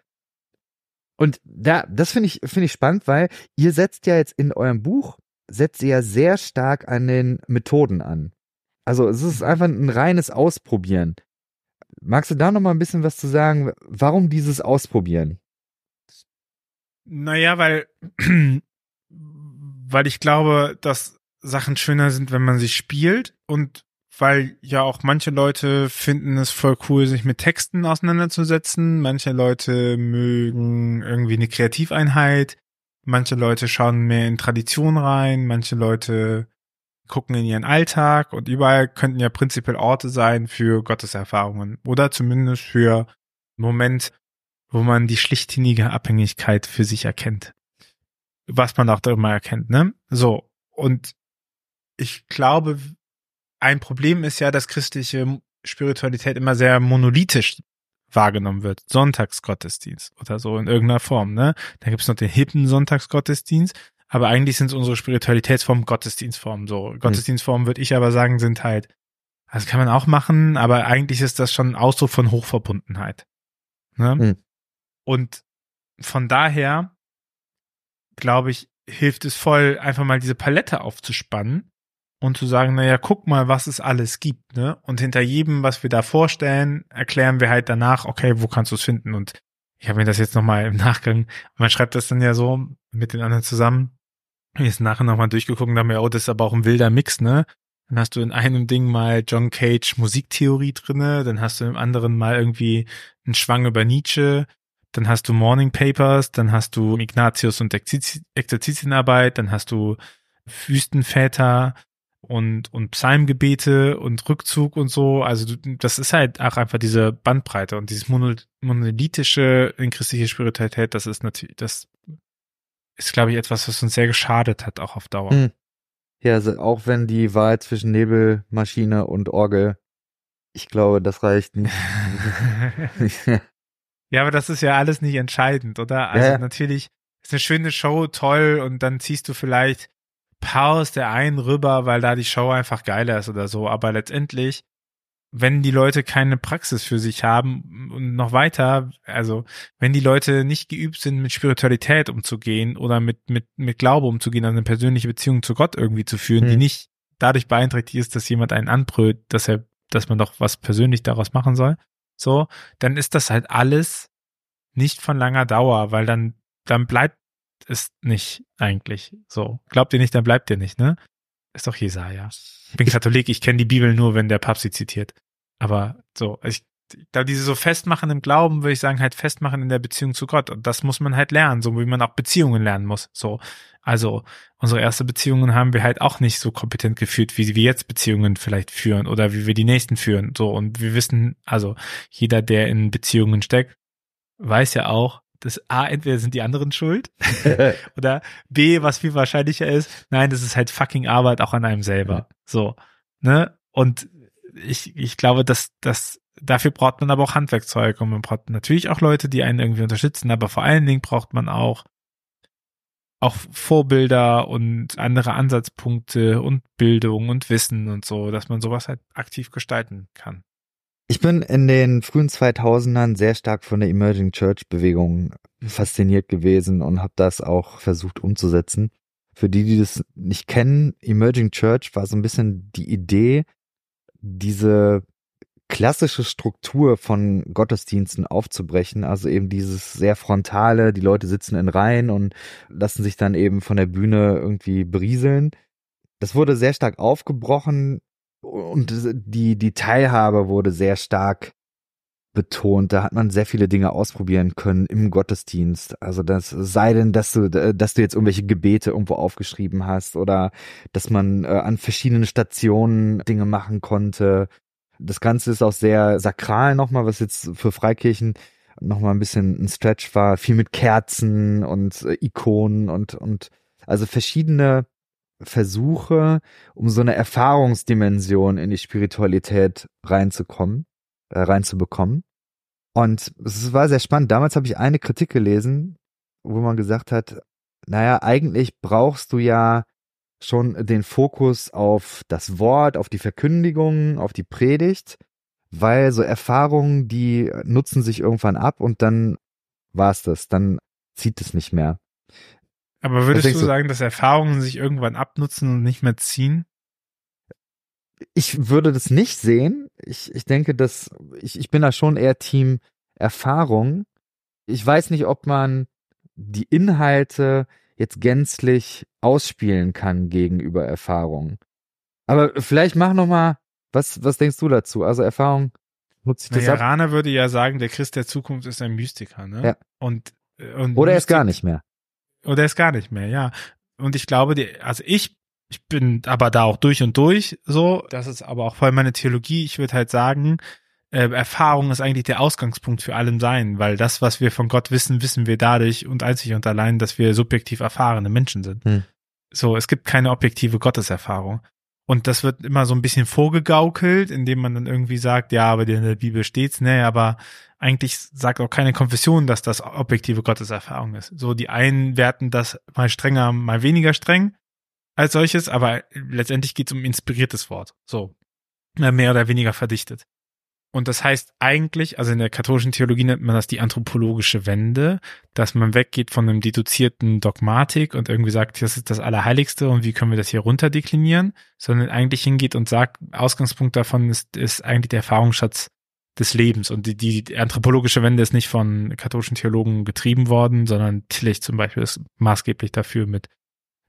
Und da, das finde ich, finde ich spannend, weil ihr setzt ja jetzt in eurem Buch, setzt ja sehr stark an den Methoden an. Also es ist einfach ein reines Ausprobieren. Magst du da noch mal ein bisschen was zu sagen? Warum dieses Ausprobieren? Naja, weil, weil ich glaube, dass Sachen schöner sind, wenn man sie spielt und weil ja auch manche Leute finden es voll cool, sich mit Texten auseinanderzusetzen. Manche Leute mögen irgendwie eine Kreativeinheit. Manche Leute schauen mehr in Tradition rein. Manche Leute gucken in ihren Alltag und überall könnten ja prinzipiell Orte sein für Gotteserfahrungen oder zumindest für einen Moment, wo man die schlichtsinnige Abhängigkeit für sich erkennt. Was man auch immer erkennt, ne? So. Und ich glaube, ein Problem ist ja, dass christliche Spiritualität immer sehr monolithisch wahrgenommen wird. Sonntagsgottesdienst oder so in irgendeiner Form, ne? Da gibt's noch den hippen Sonntagsgottesdienst, aber eigentlich sind unsere Spiritualitätsformen Gottesdienstformen so. Gottesdienstformen würde ich aber sagen, sind halt, das kann man auch machen, aber eigentlich ist das schon ein Ausdruck von Hochverbundenheit. Ne? Hm. Und von daher, glaube ich, hilft es voll, einfach mal diese Palette aufzuspannen und zu sagen, naja, guck mal, was es alles gibt, ne? Und hinter jedem, was wir da vorstellen, erklären wir halt danach, okay, wo kannst du es finden? Und ich habe mir das jetzt nochmal im Nachgang, man schreibt das dann ja so mit den anderen zusammen. Ist nachher nochmal durchgeguckt und dachte mir, oh, das ist aber auch ein wilder Mix, ne? Dann hast du in einem Ding mal John Cage Musiktheorie drinne, dann hast du im anderen mal irgendwie einen Schwang über Nietzsche, dann hast du Morning Papers, dann hast du Ignatius und Exerzitienarbeit, dann hast du Wüstenväter und, und Psalmgebete und Rückzug und so. Also das ist halt auch einfach diese Bandbreite und dieses mono- monolithische in christliche Spiritualität, das ist natürlich, das ist, glaube ich, etwas, was uns sehr geschadet hat, auch auf Dauer. Hm. Ja, also auch wenn die Wahl zwischen Nebelmaschine und Orgel, ich glaube, das reicht nicht. Ja, aber das ist ja alles nicht entscheidend, oder? Also ja. natürlich ist eine schöne Show, toll, und dann ziehst du vielleicht paar aus der einen rüber, weil da die Show einfach geiler ist oder so. Aber letztendlich, wenn die Leute keine Praxis für sich haben und noch weiter, also wenn die Leute nicht geübt sind, mit Spiritualität umzugehen oder mit, mit, mit Glaube umzugehen, also eine persönliche Beziehung zu Gott irgendwie zu führen, die Hm. nicht dadurch beeinträchtigt ist, dass jemand einen anbrüllt, dass er, dass man doch was persönlich daraus machen soll, so, dann ist das halt alles nicht von langer Dauer, weil dann, dann bleibt es nicht eigentlich so. Glaubt ihr nicht, dann bleibt ihr nicht, ne? Ist doch Jesaja. Ich bin Katholik, ich kenne die Bibel nur, wenn der Papst sie zitiert. Aber so, ich, da diese so festmachen im Glauben, würde ich sagen, halt festmachen in der Beziehung zu Gott. Und das muss man halt lernen, so wie man auch Beziehungen lernen muss. So, also unsere erste Beziehungen haben wir halt auch nicht so kompetent geführt, wie wir jetzt Beziehungen vielleicht führen oder wie wir die nächsten führen. So und wir wissen, also jeder, der in Beziehungen steckt, weiß ja auch, dass A, entweder sind die anderen schuld oder B, was viel wahrscheinlicher ist, nein, das ist halt fucking Arbeit auch an einem selber. So, ne? Und ich, ich glaube, dass, dass dafür braucht man aber auch Handwerkzeug und man braucht natürlich auch Leute, die einen irgendwie unterstützen, aber vor allen Dingen braucht man auch auch Vorbilder und andere Ansatzpunkte und Bildung und Wissen und so, dass man sowas halt aktiv gestalten kann. Ich bin in den frühen 2000ern sehr stark von der Emerging Church Bewegung fasziniert gewesen und habe das auch versucht umzusetzen. Für die, die das nicht kennen, Emerging Church war so ein bisschen die Idee, diese klassische Struktur von Gottesdiensten aufzubrechen, also eben dieses sehr frontale, die Leute sitzen in Reihen und lassen sich dann eben von der Bühne irgendwie berieseln. Das wurde sehr stark aufgebrochen und die, die Teilhabe wurde sehr stark betont. Da hat man sehr viele Dinge ausprobieren können im Gottesdienst. Also das sei denn, dass du, dass du jetzt irgendwelche Gebete irgendwo aufgeschrieben hast oder dass man äh, an verschiedenen Stationen Dinge machen konnte das Ganze ist auch sehr sakral nochmal, was jetzt für Freikirchen nochmal ein bisschen ein Stretch war. Viel mit Kerzen und äh, Ikonen und, und also verschiedene Versuche, um so eine Erfahrungsdimension in die Spiritualität reinzukommen, äh, reinzubekommen. Und es war sehr spannend. Damals habe ich eine Kritik gelesen, wo man gesagt hat, naja, eigentlich brauchst du ja schon den Fokus auf das Wort, auf die Verkündigung, auf die Predigt, weil so Erfahrungen, die nutzen sich irgendwann ab und dann war's das, dann zieht es nicht mehr. Aber würdest du sagen, dass Erfahrungen sich irgendwann abnutzen und nicht mehr ziehen? Ich würde das nicht sehen. Ich, ich denke, dass ich, ich bin da schon eher Team Erfahrung. Ich weiß nicht, ob man die Inhalte jetzt gänzlich ausspielen kann gegenüber Erfahrung. Aber vielleicht mach noch mal, was, was denkst du dazu? Also Erfahrung, nutzt sich das naja, ab? Rana würde ja sagen, der Christ der Zukunft ist ein Mystiker, ne? Ja. Und, und Oder er ist gar nicht mehr. Oder er ist gar nicht mehr, ja. Und ich glaube, die, also ich, ich bin aber da auch durch und durch so. Das ist aber auch voll meine Theologie. Ich würde halt sagen, äh, Erfahrung ist eigentlich der Ausgangspunkt für allem Sein, weil das, was wir von Gott wissen, wissen wir dadurch und einzig und allein, dass wir subjektiv erfahrene Menschen sind. Hm. So, es gibt keine objektive Gotteserfahrung. Und das wird immer so ein bisschen vorgegaukelt, indem man dann irgendwie sagt, ja, aber in der Bibel steht's, ne, aber eigentlich sagt auch keine Konfession, dass das objektive Gotteserfahrung ist. So, die einen werten das mal strenger, mal weniger streng als solches, aber letztendlich geht's um inspiriertes Wort. So, mehr oder weniger verdichtet. Und das heißt eigentlich, also in der katholischen Theologie nennt man das die anthropologische Wende, dass man weggeht von einem deduzierten Dogmatik und irgendwie sagt, das ist das Allerheiligste und wie können wir das hier runterdeklinieren, sondern eigentlich hingeht und sagt, Ausgangspunkt davon ist, ist eigentlich der Erfahrungsschatz des Lebens. Und die, die anthropologische Wende ist nicht von katholischen Theologen getrieben worden, sondern Tillich zum Beispiel ist maßgeblich dafür mit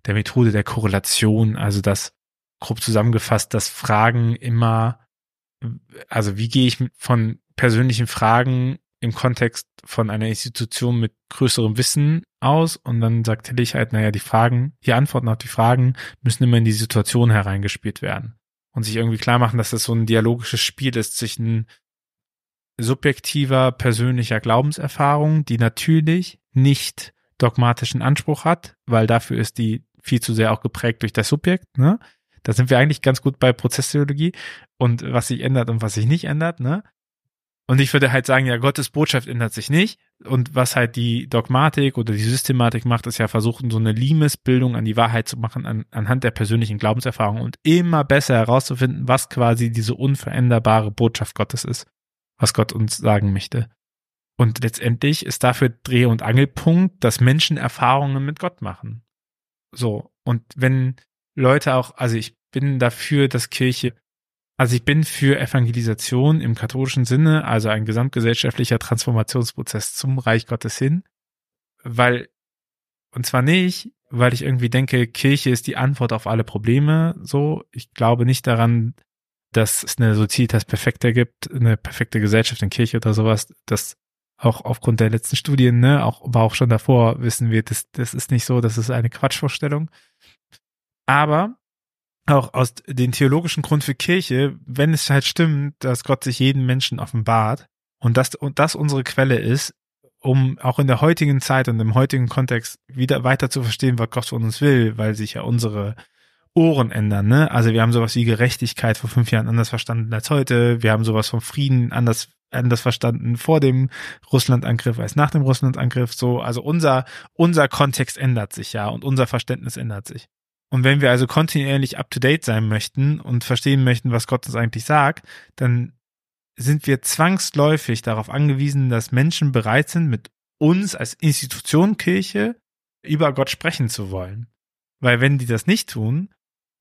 der Methode der Korrelation, also das grob zusammengefasst, dass Fragen immer also wie gehe ich von persönlichen Fragen im Kontext von einer Institution mit größerem Wissen aus und dann sagt Tillich halt, naja, die Fragen, die Antworten auf die Fragen müssen immer in die Situation hereingespielt werden und sich irgendwie klar machen, dass das so ein dialogisches Spiel ist zwischen subjektiver persönlicher Glaubenserfahrung, die natürlich nicht dogmatischen Anspruch hat, weil dafür ist die viel zu sehr auch geprägt durch das Subjekt, ne? Da sind wir eigentlich ganz gut bei Prozesstheologie und was sich ändert und was sich nicht ändert, ne? Und ich würde halt sagen, ja, Gottes Botschaft ändert sich nicht. Und was halt die Dogmatik oder die Systematik macht, ist ja versuchen, so eine Limesbildung an die Wahrheit zu machen an, anhand der persönlichen Glaubenserfahrung und immer besser herauszufinden, was quasi diese unveränderbare Botschaft Gottes ist, was Gott uns sagen möchte. Und letztendlich ist dafür Dreh- und Angelpunkt, dass Menschen Erfahrungen mit Gott machen. So. Und wenn Leute auch, also ich bin dafür, dass Kirche, also ich bin für Evangelisation im katholischen Sinne, also ein gesamtgesellschaftlicher Transformationsprozess zum Reich Gottes hin, weil, und zwar nicht, weil ich irgendwie denke, Kirche ist die Antwort auf alle Probleme, so. Ich glaube nicht daran, dass es eine Societas Perfekta gibt, eine perfekte Gesellschaft in Kirche oder sowas, das auch aufgrund der letzten Studien, ne, auch, aber auch schon davor wissen wir, das, das ist nicht so, das ist eine Quatschvorstellung. Aber auch aus den theologischen Grund für Kirche, wenn es halt stimmt, dass Gott sich jeden Menschen offenbart und das, und das unsere Quelle ist, um auch in der heutigen Zeit und im heutigen Kontext wieder weiter zu verstehen, was Gott von uns will, weil sich ja unsere, Ohren ändern, ne? Also wir haben sowas wie Gerechtigkeit vor fünf Jahren anders verstanden als heute. Wir haben sowas vom Frieden anders anders verstanden vor dem Russlandangriff als nach dem Russlandangriff. So, also unser unser Kontext ändert sich ja und unser Verständnis ändert sich. Und wenn wir also kontinuierlich up to date sein möchten und verstehen möchten, was Gott uns eigentlich sagt, dann sind wir zwangsläufig darauf angewiesen, dass Menschen bereit sind, mit uns als Institution Kirche über Gott sprechen zu wollen. Weil wenn die das nicht tun,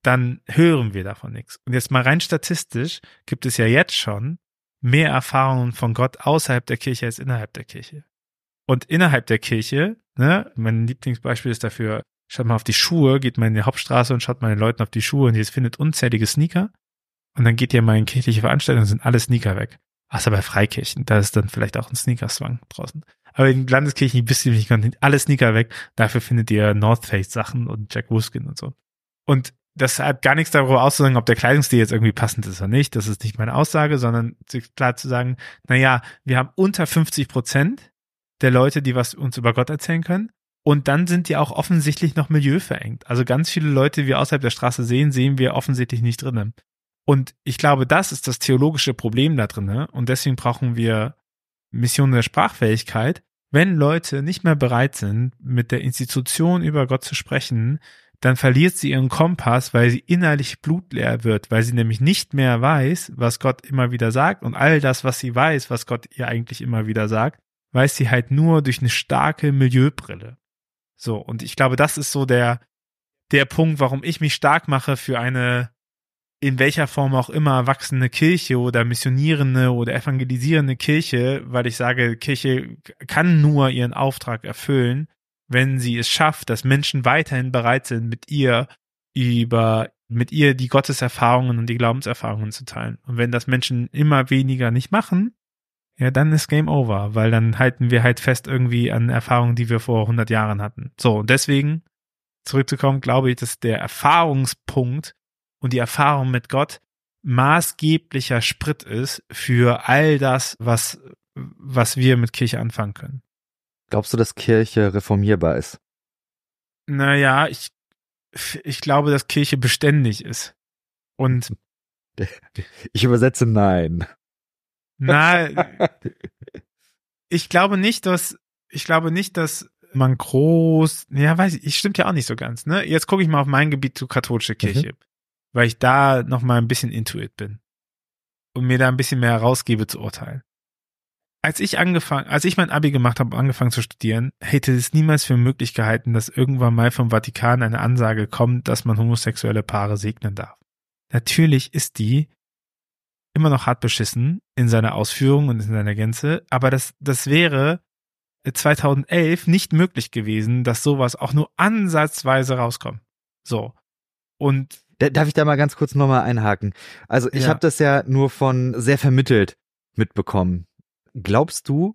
dann hören wir davon nichts. Und jetzt mal rein statistisch gibt es ja jetzt schon mehr Erfahrungen von Gott außerhalb der Kirche als innerhalb der Kirche. Und innerhalb der Kirche, ne, mein Lieblingsbeispiel ist dafür, schaut mal auf die Schuhe, geht mal in die Hauptstraße und schaut mal den Leuten auf die Schuhe und jetzt findet unzählige Sneaker. Und dann geht ihr mal in kirchliche Veranstaltungen, sind alle Sneaker weg. Außer bei Freikirchen, da ist dann vielleicht auch ein Sneakerzwang draußen. Aber in Landeskirchen wisst ihr nicht, alle Sneaker weg. Dafür findet ihr North Face Sachen und Jack Wolfskin und so. Und das hat gar nichts darüber auszusagen, ob der Kleidungsstil jetzt irgendwie passend ist oder nicht. Das ist nicht meine Aussage, sondern klar zu sagen, na ja, wir haben unter 50 Prozent der Leute, die was uns über Gott erzählen können. Und dann sind die auch offensichtlich noch milieuverengt. Also ganz viele Leute, die wir außerhalb der Straße sehen, sehen wir offensichtlich nicht drinnen. Und ich glaube, das ist das theologische Problem da drin. Ne? Und deswegen brauchen wir Mission der Sprachfähigkeit. Wenn Leute nicht mehr bereit sind, mit der Institution über Gott zu sprechen, dann verliert sie ihren Kompass, weil sie innerlich blutleer wird, weil sie nämlich nicht mehr weiß, was Gott immer wieder sagt und all das, was sie weiß, was Gott ihr eigentlich immer wieder sagt, weiß sie halt nur durch eine starke Milieubrille. So, und ich glaube, das ist so der, der Punkt, warum ich mich stark mache für eine in welcher Form auch immer wachsende Kirche oder missionierende oder evangelisierende Kirche, weil ich sage, Kirche kann nur ihren Auftrag erfüllen, wenn sie es schafft, dass Menschen weiterhin bereit sind, mit ihr über, mit ihr die Gotteserfahrungen und die Glaubenserfahrungen zu teilen. Und wenn das Menschen immer weniger nicht machen, ja, dann ist Game Over, weil dann halten wir halt fest irgendwie an Erfahrungen, die wir vor 100 Jahren hatten. So, und deswegen, zurückzukommen, glaube ich, dass der Erfahrungspunkt und die Erfahrung mit Gott maßgeblicher Sprit ist für all das, was, was wir mit Kirche anfangen können. Glaubst du, dass Kirche reformierbar ist? Naja, ich, ich glaube, dass Kirche beständig ist. Und ich übersetze nein. Na, ich glaube nicht, dass, ich glaube nicht, dass man groß, ja, weiß ich, ich stimmt ja auch nicht so ganz, ne? Jetzt gucke ich mal auf mein Gebiet zu katholische Kirche. Mhm weil ich da noch mal ein bisschen intuit bin und mir da ein bisschen mehr herausgebe zu urteilen. Als ich angefangen, als ich mein Abi gemacht habe und angefangen zu studieren, hätte es niemals für möglich gehalten, dass irgendwann mal vom Vatikan eine Ansage kommt, dass man homosexuelle Paare segnen darf. Natürlich ist die immer noch hart beschissen in seiner Ausführung und in seiner Gänze, aber das, das wäre 2011 nicht möglich gewesen, dass sowas auch nur ansatzweise rauskommt. So. Und Darf ich da mal ganz kurz nochmal einhaken? Also ich ja. habe das ja nur von sehr vermittelt mitbekommen. Glaubst du,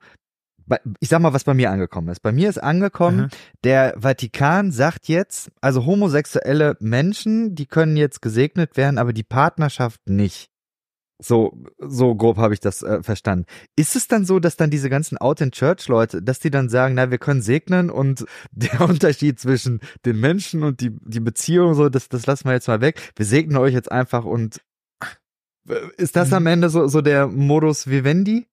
ich sag mal, was bei mir angekommen ist. Bei mir ist angekommen, mhm. der Vatikan sagt jetzt, also homosexuelle Menschen, die können jetzt gesegnet werden, aber die Partnerschaft nicht. So, so grob habe ich das äh, verstanden. Ist es dann so, dass dann diese ganzen Out-in-Church-Leute, dass die dann sagen, na, wir können segnen und der Unterschied zwischen den Menschen und die, die Beziehung, so, das, das lassen wir jetzt mal weg. Wir segnen euch jetzt einfach und äh, ist das am mhm. Ende so, so der Modus Vivendi?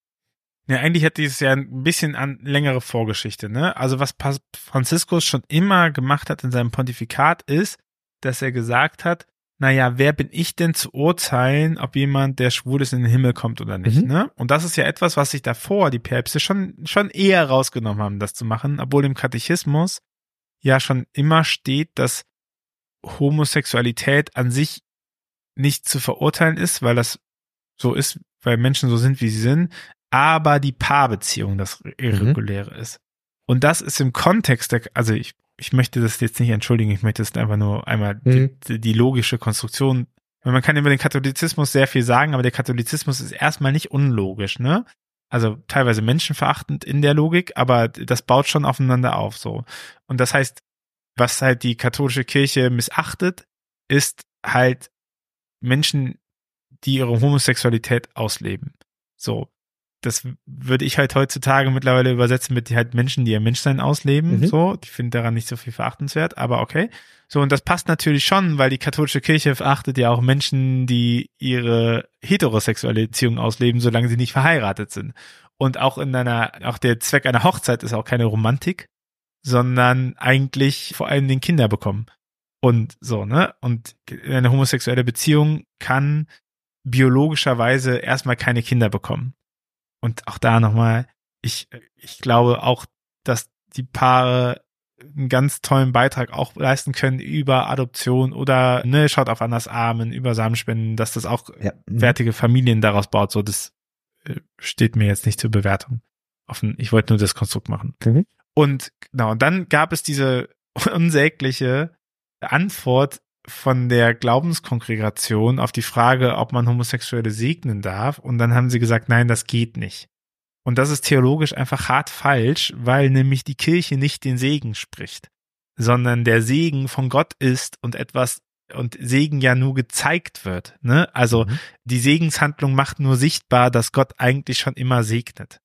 Ja, eigentlich hat dieses ja ein bisschen an längere Vorgeschichte, ne? Also was Franziskus schon immer gemacht hat in seinem Pontifikat ist, dass er gesagt hat, naja, wer bin ich denn zu urteilen, ob jemand, der schwul ist, in den Himmel kommt oder nicht, mhm. ne? Und das ist ja etwas, was sich davor die Päpste schon, schon eher rausgenommen haben, das zu machen, obwohl im Katechismus ja schon immer steht, dass Homosexualität an sich nicht zu verurteilen ist, weil das so ist, weil Menschen so sind, wie sie sind, aber die Paarbeziehung das Irreguläre mhm. ist. Und das ist im Kontext der, also ich ich möchte das jetzt nicht entschuldigen, ich möchte es einfach nur einmal mhm. die, die, logische Konstruktion. Man kann über den Katholizismus sehr viel sagen, aber der Katholizismus ist erstmal nicht unlogisch, ne? Also teilweise menschenverachtend in der Logik, aber das baut schon aufeinander auf, so. Und das heißt, was halt die katholische Kirche missachtet, ist halt Menschen, die ihre Homosexualität ausleben. So. Das würde ich halt heutzutage mittlerweile übersetzen mit halt Menschen, die ihr Menschsein ausleben. Mhm. So, ich finde daran nicht so viel verachtenswert, aber okay. So, und das passt natürlich schon, weil die katholische Kirche verachtet ja auch Menschen, die ihre heterosexuelle Beziehung ausleben, solange sie nicht verheiratet sind. Und auch in einer, auch der Zweck einer Hochzeit ist auch keine Romantik, sondern eigentlich vor allem den Kinder bekommen. Und so, ne? Und eine homosexuelle Beziehung kann biologischerweise erstmal keine Kinder bekommen. Und auch da nochmal, ich, ich glaube auch, dass die Paare einen ganz tollen Beitrag auch leisten können über Adoption oder ne, schaut auf Anders Armen, über Samenspenden, dass das auch ja. Mhm. wertige Familien daraus baut. So, das äh, steht mir jetzt nicht zur Bewertung. Offen, ich wollte nur das Konstrukt machen. Mhm. Und genau, und dann gab es diese unsägliche Antwort von der Glaubenskongregation auf die Frage, ob man Homosexuelle segnen darf. Und dann haben sie gesagt, nein, das geht nicht. Und das ist theologisch einfach hart falsch, weil nämlich die Kirche nicht den Segen spricht, sondern der Segen von Gott ist und etwas und Segen ja nur gezeigt wird. Ne? Also mhm. die Segenshandlung macht nur sichtbar, dass Gott eigentlich schon immer segnet.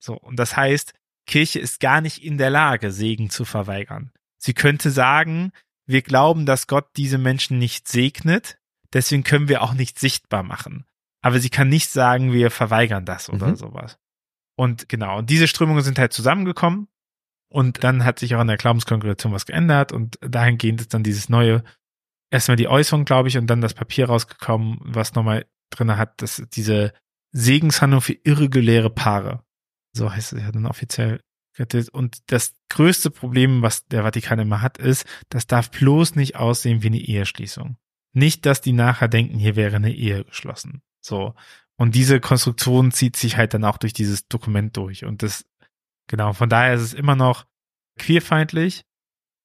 So, und das heißt, Kirche ist gar nicht in der Lage, Segen zu verweigern. Sie könnte sagen, wir glauben, dass Gott diese Menschen nicht segnet, deswegen können wir auch nicht sichtbar machen. Aber sie kann nicht sagen, wir verweigern das oder mhm. sowas. Und genau, und diese Strömungen sind halt zusammengekommen und dann hat sich auch an der Glaubenskongregation was geändert und dahingehend ist dann dieses neue, erstmal die Äußerung, glaube ich, und dann das Papier rausgekommen, was nochmal drin hat, dass diese Segenshandlung für irreguläre Paare, so heißt es ja dann offiziell, und das größte Problem, was der Vatikan immer hat, ist, das darf bloß nicht aussehen wie eine Eheschließung. Nicht, dass die nachher denken, hier wäre eine Ehe geschlossen. So. Und diese Konstruktion zieht sich halt dann auch durch dieses Dokument durch. Und das, genau, von daher ist es immer noch queerfeindlich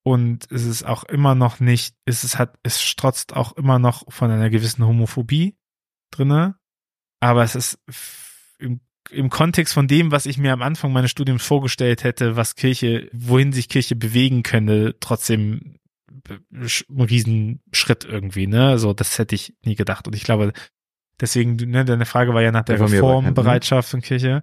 und es ist auch immer noch nicht, es ist hat, es strotzt auch immer noch von einer gewissen Homophobie drinne. Aber es ist im im Kontext von dem, was ich mir am Anfang meines Studiums vorgestellt hätte, was Kirche, wohin sich Kirche bewegen könnte, trotzdem ein Riesenschritt irgendwie, ne? So, das hätte ich nie gedacht. Und ich glaube, deswegen, ne, deine Frage war ja nach der Reformbereitschaft von Kirche.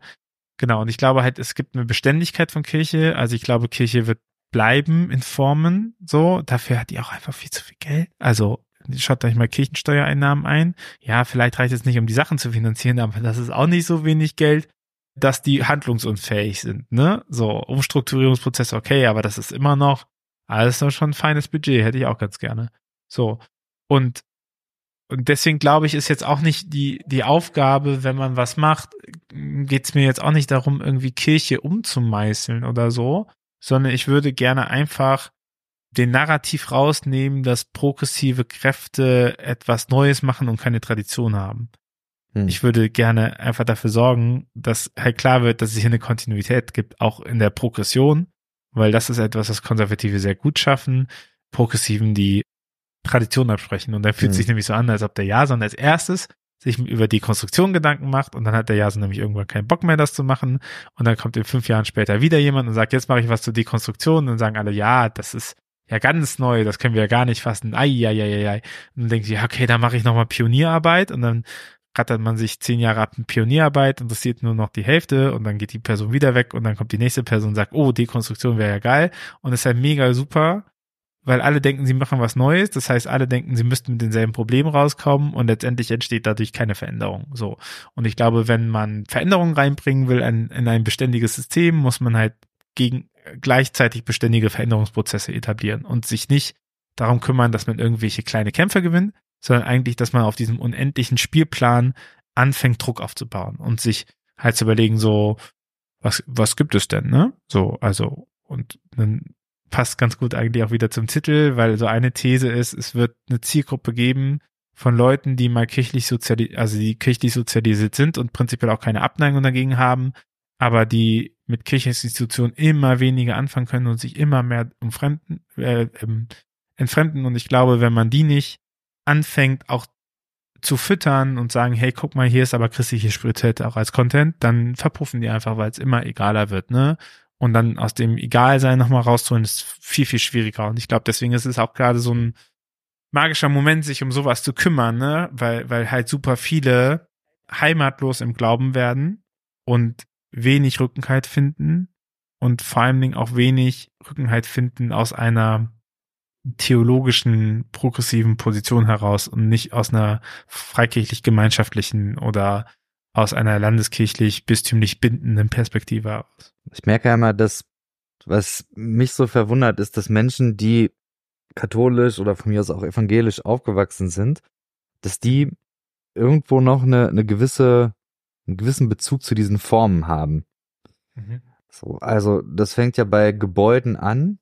Genau. Und ich glaube halt, es gibt eine Beständigkeit von Kirche. Also ich glaube, Kirche wird bleiben in Formen, so. Dafür hat die auch einfach viel zu viel Geld. Also, schaut euch mal Kirchensteuereinnahmen ein. Ja, vielleicht reicht es nicht, um die Sachen zu finanzieren, aber das ist auch nicht so wenig Geld, dass die handlungsunfähig sind, ne? So, Umstrukturierungsprozess, okay, aber das ist immer noch alles noch schon ein feines Budget, hätte ich auch ganz gerne. So. Und, und deswegen glaube ich, ist jetzt auch nicht die, die Aufgabe, wenn man was macht, geht es mir jetzt auch nicht darum, irgendwie Kirche umzumeißeln oder so, sondern ich würde gerne einfach den Narrativ rausnehmen, dass progressive Kräfte etwas Neues machen und keine Tradition haben. Hm. Ich würde gerne einfach dafür sorgen, dass halt klar wird, dass es hier eine Kontinuität gibt, auch in der Progression, weil das ist etwas, was Konservative sehr gut schaffen, Progressiven die Tradition absprechen. Und da fühlt hm. sich nämlich so an, als ob der Jason als erstes sich über die Konstruktion Gedanken macht und dann hat der Jason nämlich irgendwann keinen Bock mehr, das zu machen. Und dann kommt in fünf Jahren später wieder jemand und sagt, jetzt mache ich was zur Dekonstruktion und dann sagen alle, ja, das ist ja ganz neu, das können wir ja gar nicht fassen. Ai, ai, ai, ai. Und dann denkt sie, okay, dann mache ich nochmal Pionierarbeit und dann rattert man sich zehn Jahre ab in Pionierarbeit, interessiert nur noch die Hälfte und dann geht die Person wieder weg und dann kommt die nächste Person und sagt, oh, Dekonstruktion wäre ja geil und ist halt mega super, weil alle denken, sie machen was Neues, das heißt, alle denken, sie müssten mit denselben Problemen rauskommen und letztendlich entsteht dadurch keine Veränderung. So. Und ich glaube, wenn man Veränderungen reinbringen will in ein beständiges System, muss man halt gegen gleichzeitig beständige Veränderungsprozesse etablieren und sich nicht darum kümmern, dass man irgendwelche kleine Kämpfe gewinnt, sondern eigentlich, dass man auf diesem unendlichen Spielplan anfängt, Druck aufzubauen und sich halt zu überlegen, so, was, was gibt es denn, ne? So, also, und dann passt ganz gut eigentlich auch wieder zum Titel, weil so eine These ist, es wird eine Zielgruppe geben von Leuten, die mal kirchlich sozialisiert, also die kirchlich sozialisiert sind und prinzipiell auch keine Abneigung dagegen haben, aber die mit Kircheninstitutionen immer weniger anfangen können und sich immer mehr umfremden, äh, ähm, entfremden. Und ich glaube, wenn man die nicht anfängt, auch zu füttern und sagen, hey, guck mal, hier ist aber christliche Spiritualität auch als Content, dann verpuffen die einfach, weil es immer egaler wird, ne? Und dann aus dem Egalsein nochmal rauszuholen, ist viel, viel schwieriger. Und ich glaube, deswegen ist es auch gerade so ein magischer Moment, sich um sowas zu kümmern, ne? Weil, weil halt super viele heimatlos im Glauben werden und wenig Rückenheit finden und vor allen Dingen auch wenig Rückenheit finden aus einer theologischen, progressiven Position heraus und nicht aus einer freikirchlich-gemeinschaftlichen oder aus einer landeskirchlich bistümlich bindenden Perspektive heraus. Ich merke einmal, dass was mich so verwundert ist, dass Menschen, die katholisch oder von mir aus auch evangelisch aufgewachsen sind, dass die irgendwo noch eine, eine gewisse, einen gewissen Bezug zu diesen Formen haben. Mhm. So, also das fängt ja bei Gebäuden an,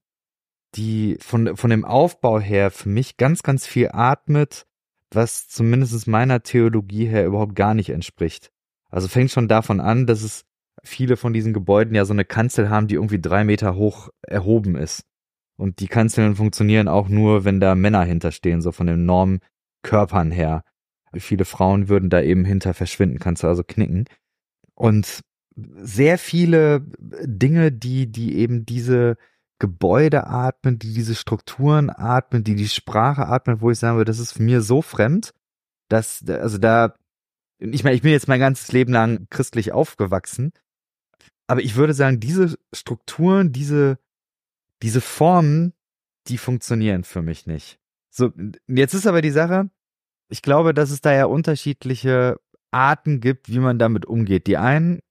die von, von dem Aufbau her für mich ganz, ganz viel atmet, was zumindest meiner Theologie her überhaupt gar nicht entspricht. Also fängt schon davon an, dass es viele von diesen Gebäuden ja so eine Kanzel haben, die irgendwie drei Meter hoch erhoben ist. Und die Kanzeln funktionieren auch nur, wenn da Männer hinterstehen, so von den Normkörpern her. Viele Frauen würden da eben hinter verschwinden, kannst du also knicken. Und sehr viele Dinge, die, die eben diese Gebäude atmen, die diese Strukturen atmen, die die Sprache atmen, wo ich sagen würde, das ist mir so fremd, dass, also da, ich meine, ich bin jetzt mein ganzes Leben lang christlich aufgewachsen, aber ich würde sagen, diese Strukturen, diese, diese Formen, die funktionieren für mich nicht. So, jetzt ist aber die Sache, ich glaube, dass es da ja unterschiedliche Arten gibt, wie man damit umgeht. Die einen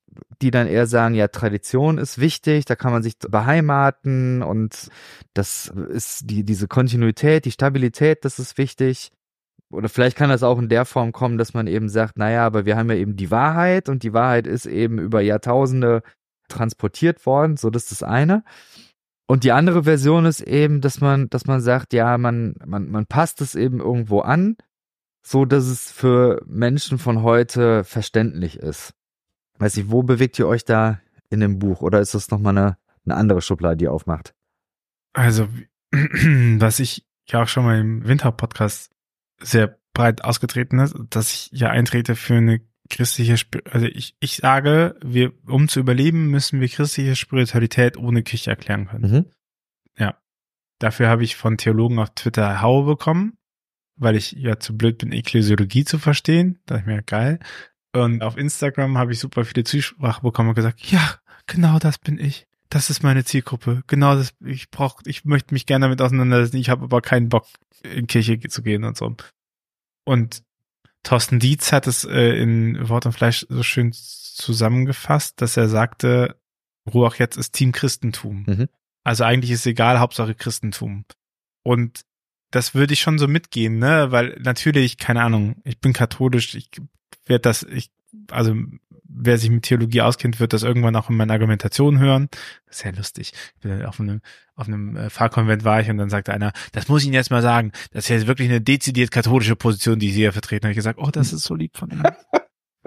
die dann eher sagen, ja, Tradition ist wichtig, da kann man sich beheimaten und das ist die, diese Kontinuität, die Stabilität, das ist wichtig. Oder vielleicht kann das auch in der Form kommen, dass man eben sagt, naja, aber wir haben ja eben die Wahrheit und die Wahrheit ist eben über Jahrtausende transportiert worden, so das ist das eine. Und die andere Version ist eben, dass man, dass man sagt, ja, man, man, man passt es eben irgendwo an, so dass es für Menschen von heute verständlich ist. Weiß ich, wo bewegt ihr euch da in dem Buch? Oder ist das nochmal eine, eine andere Schublade, die aufmacht? Also, was ich ja auch schon mal im Winter-Podcast sehr breit ausgetreten ist, dass ich ja eintrete für eine christliche, also ich, ich sage, wir, um zu überleben, müssen wir christliche Spiritualität ohne Kirche erklären können. Mhm. Ja. Dafür habe ich von Theologen auf Twitter Haue bekommen, weil ich ja zu blöd bin, Ekklesiologie zu verstehen. Da ich mir geil. Und auf Instagram habe ich super viele Zusprache bekommen und gesagt, ja, genau das bin ich. Das ist meine Zielgruppe. Genau das, ich brauche, ich möchte mich gerne damit auseinandersetzen. Ich habe aber keinen Bock, in Kirche zu gehen und so. Und Thorsten Dietz hat es äh, in Wort und Fleisch so schön zusammengefasst, dass er sagte, Ruach jetzt ist Team Christentum. Mhm. Also eigentlich ist egal, Hauptsache Christentum. Und das würde ich schon so mitgehen, ne? Weil natürlich, keine Ahnung, ich bin katholisch, ich werde das, ich, also wer sich mit Theologie auskennt, wird das irgendwann auch in meiner Argumentation hören. Sehr lustig. Auf einem, auf einem äh, Fahrkonvent war ich und dann sagte einer, das muss ich Ihnen jetzt mal sagen, das ist jetzt wirklich eine dezidiert katholische Position, die Sie hier vertreten. Da habe ich gesagt, oh, das ist so lieb von Ihnen.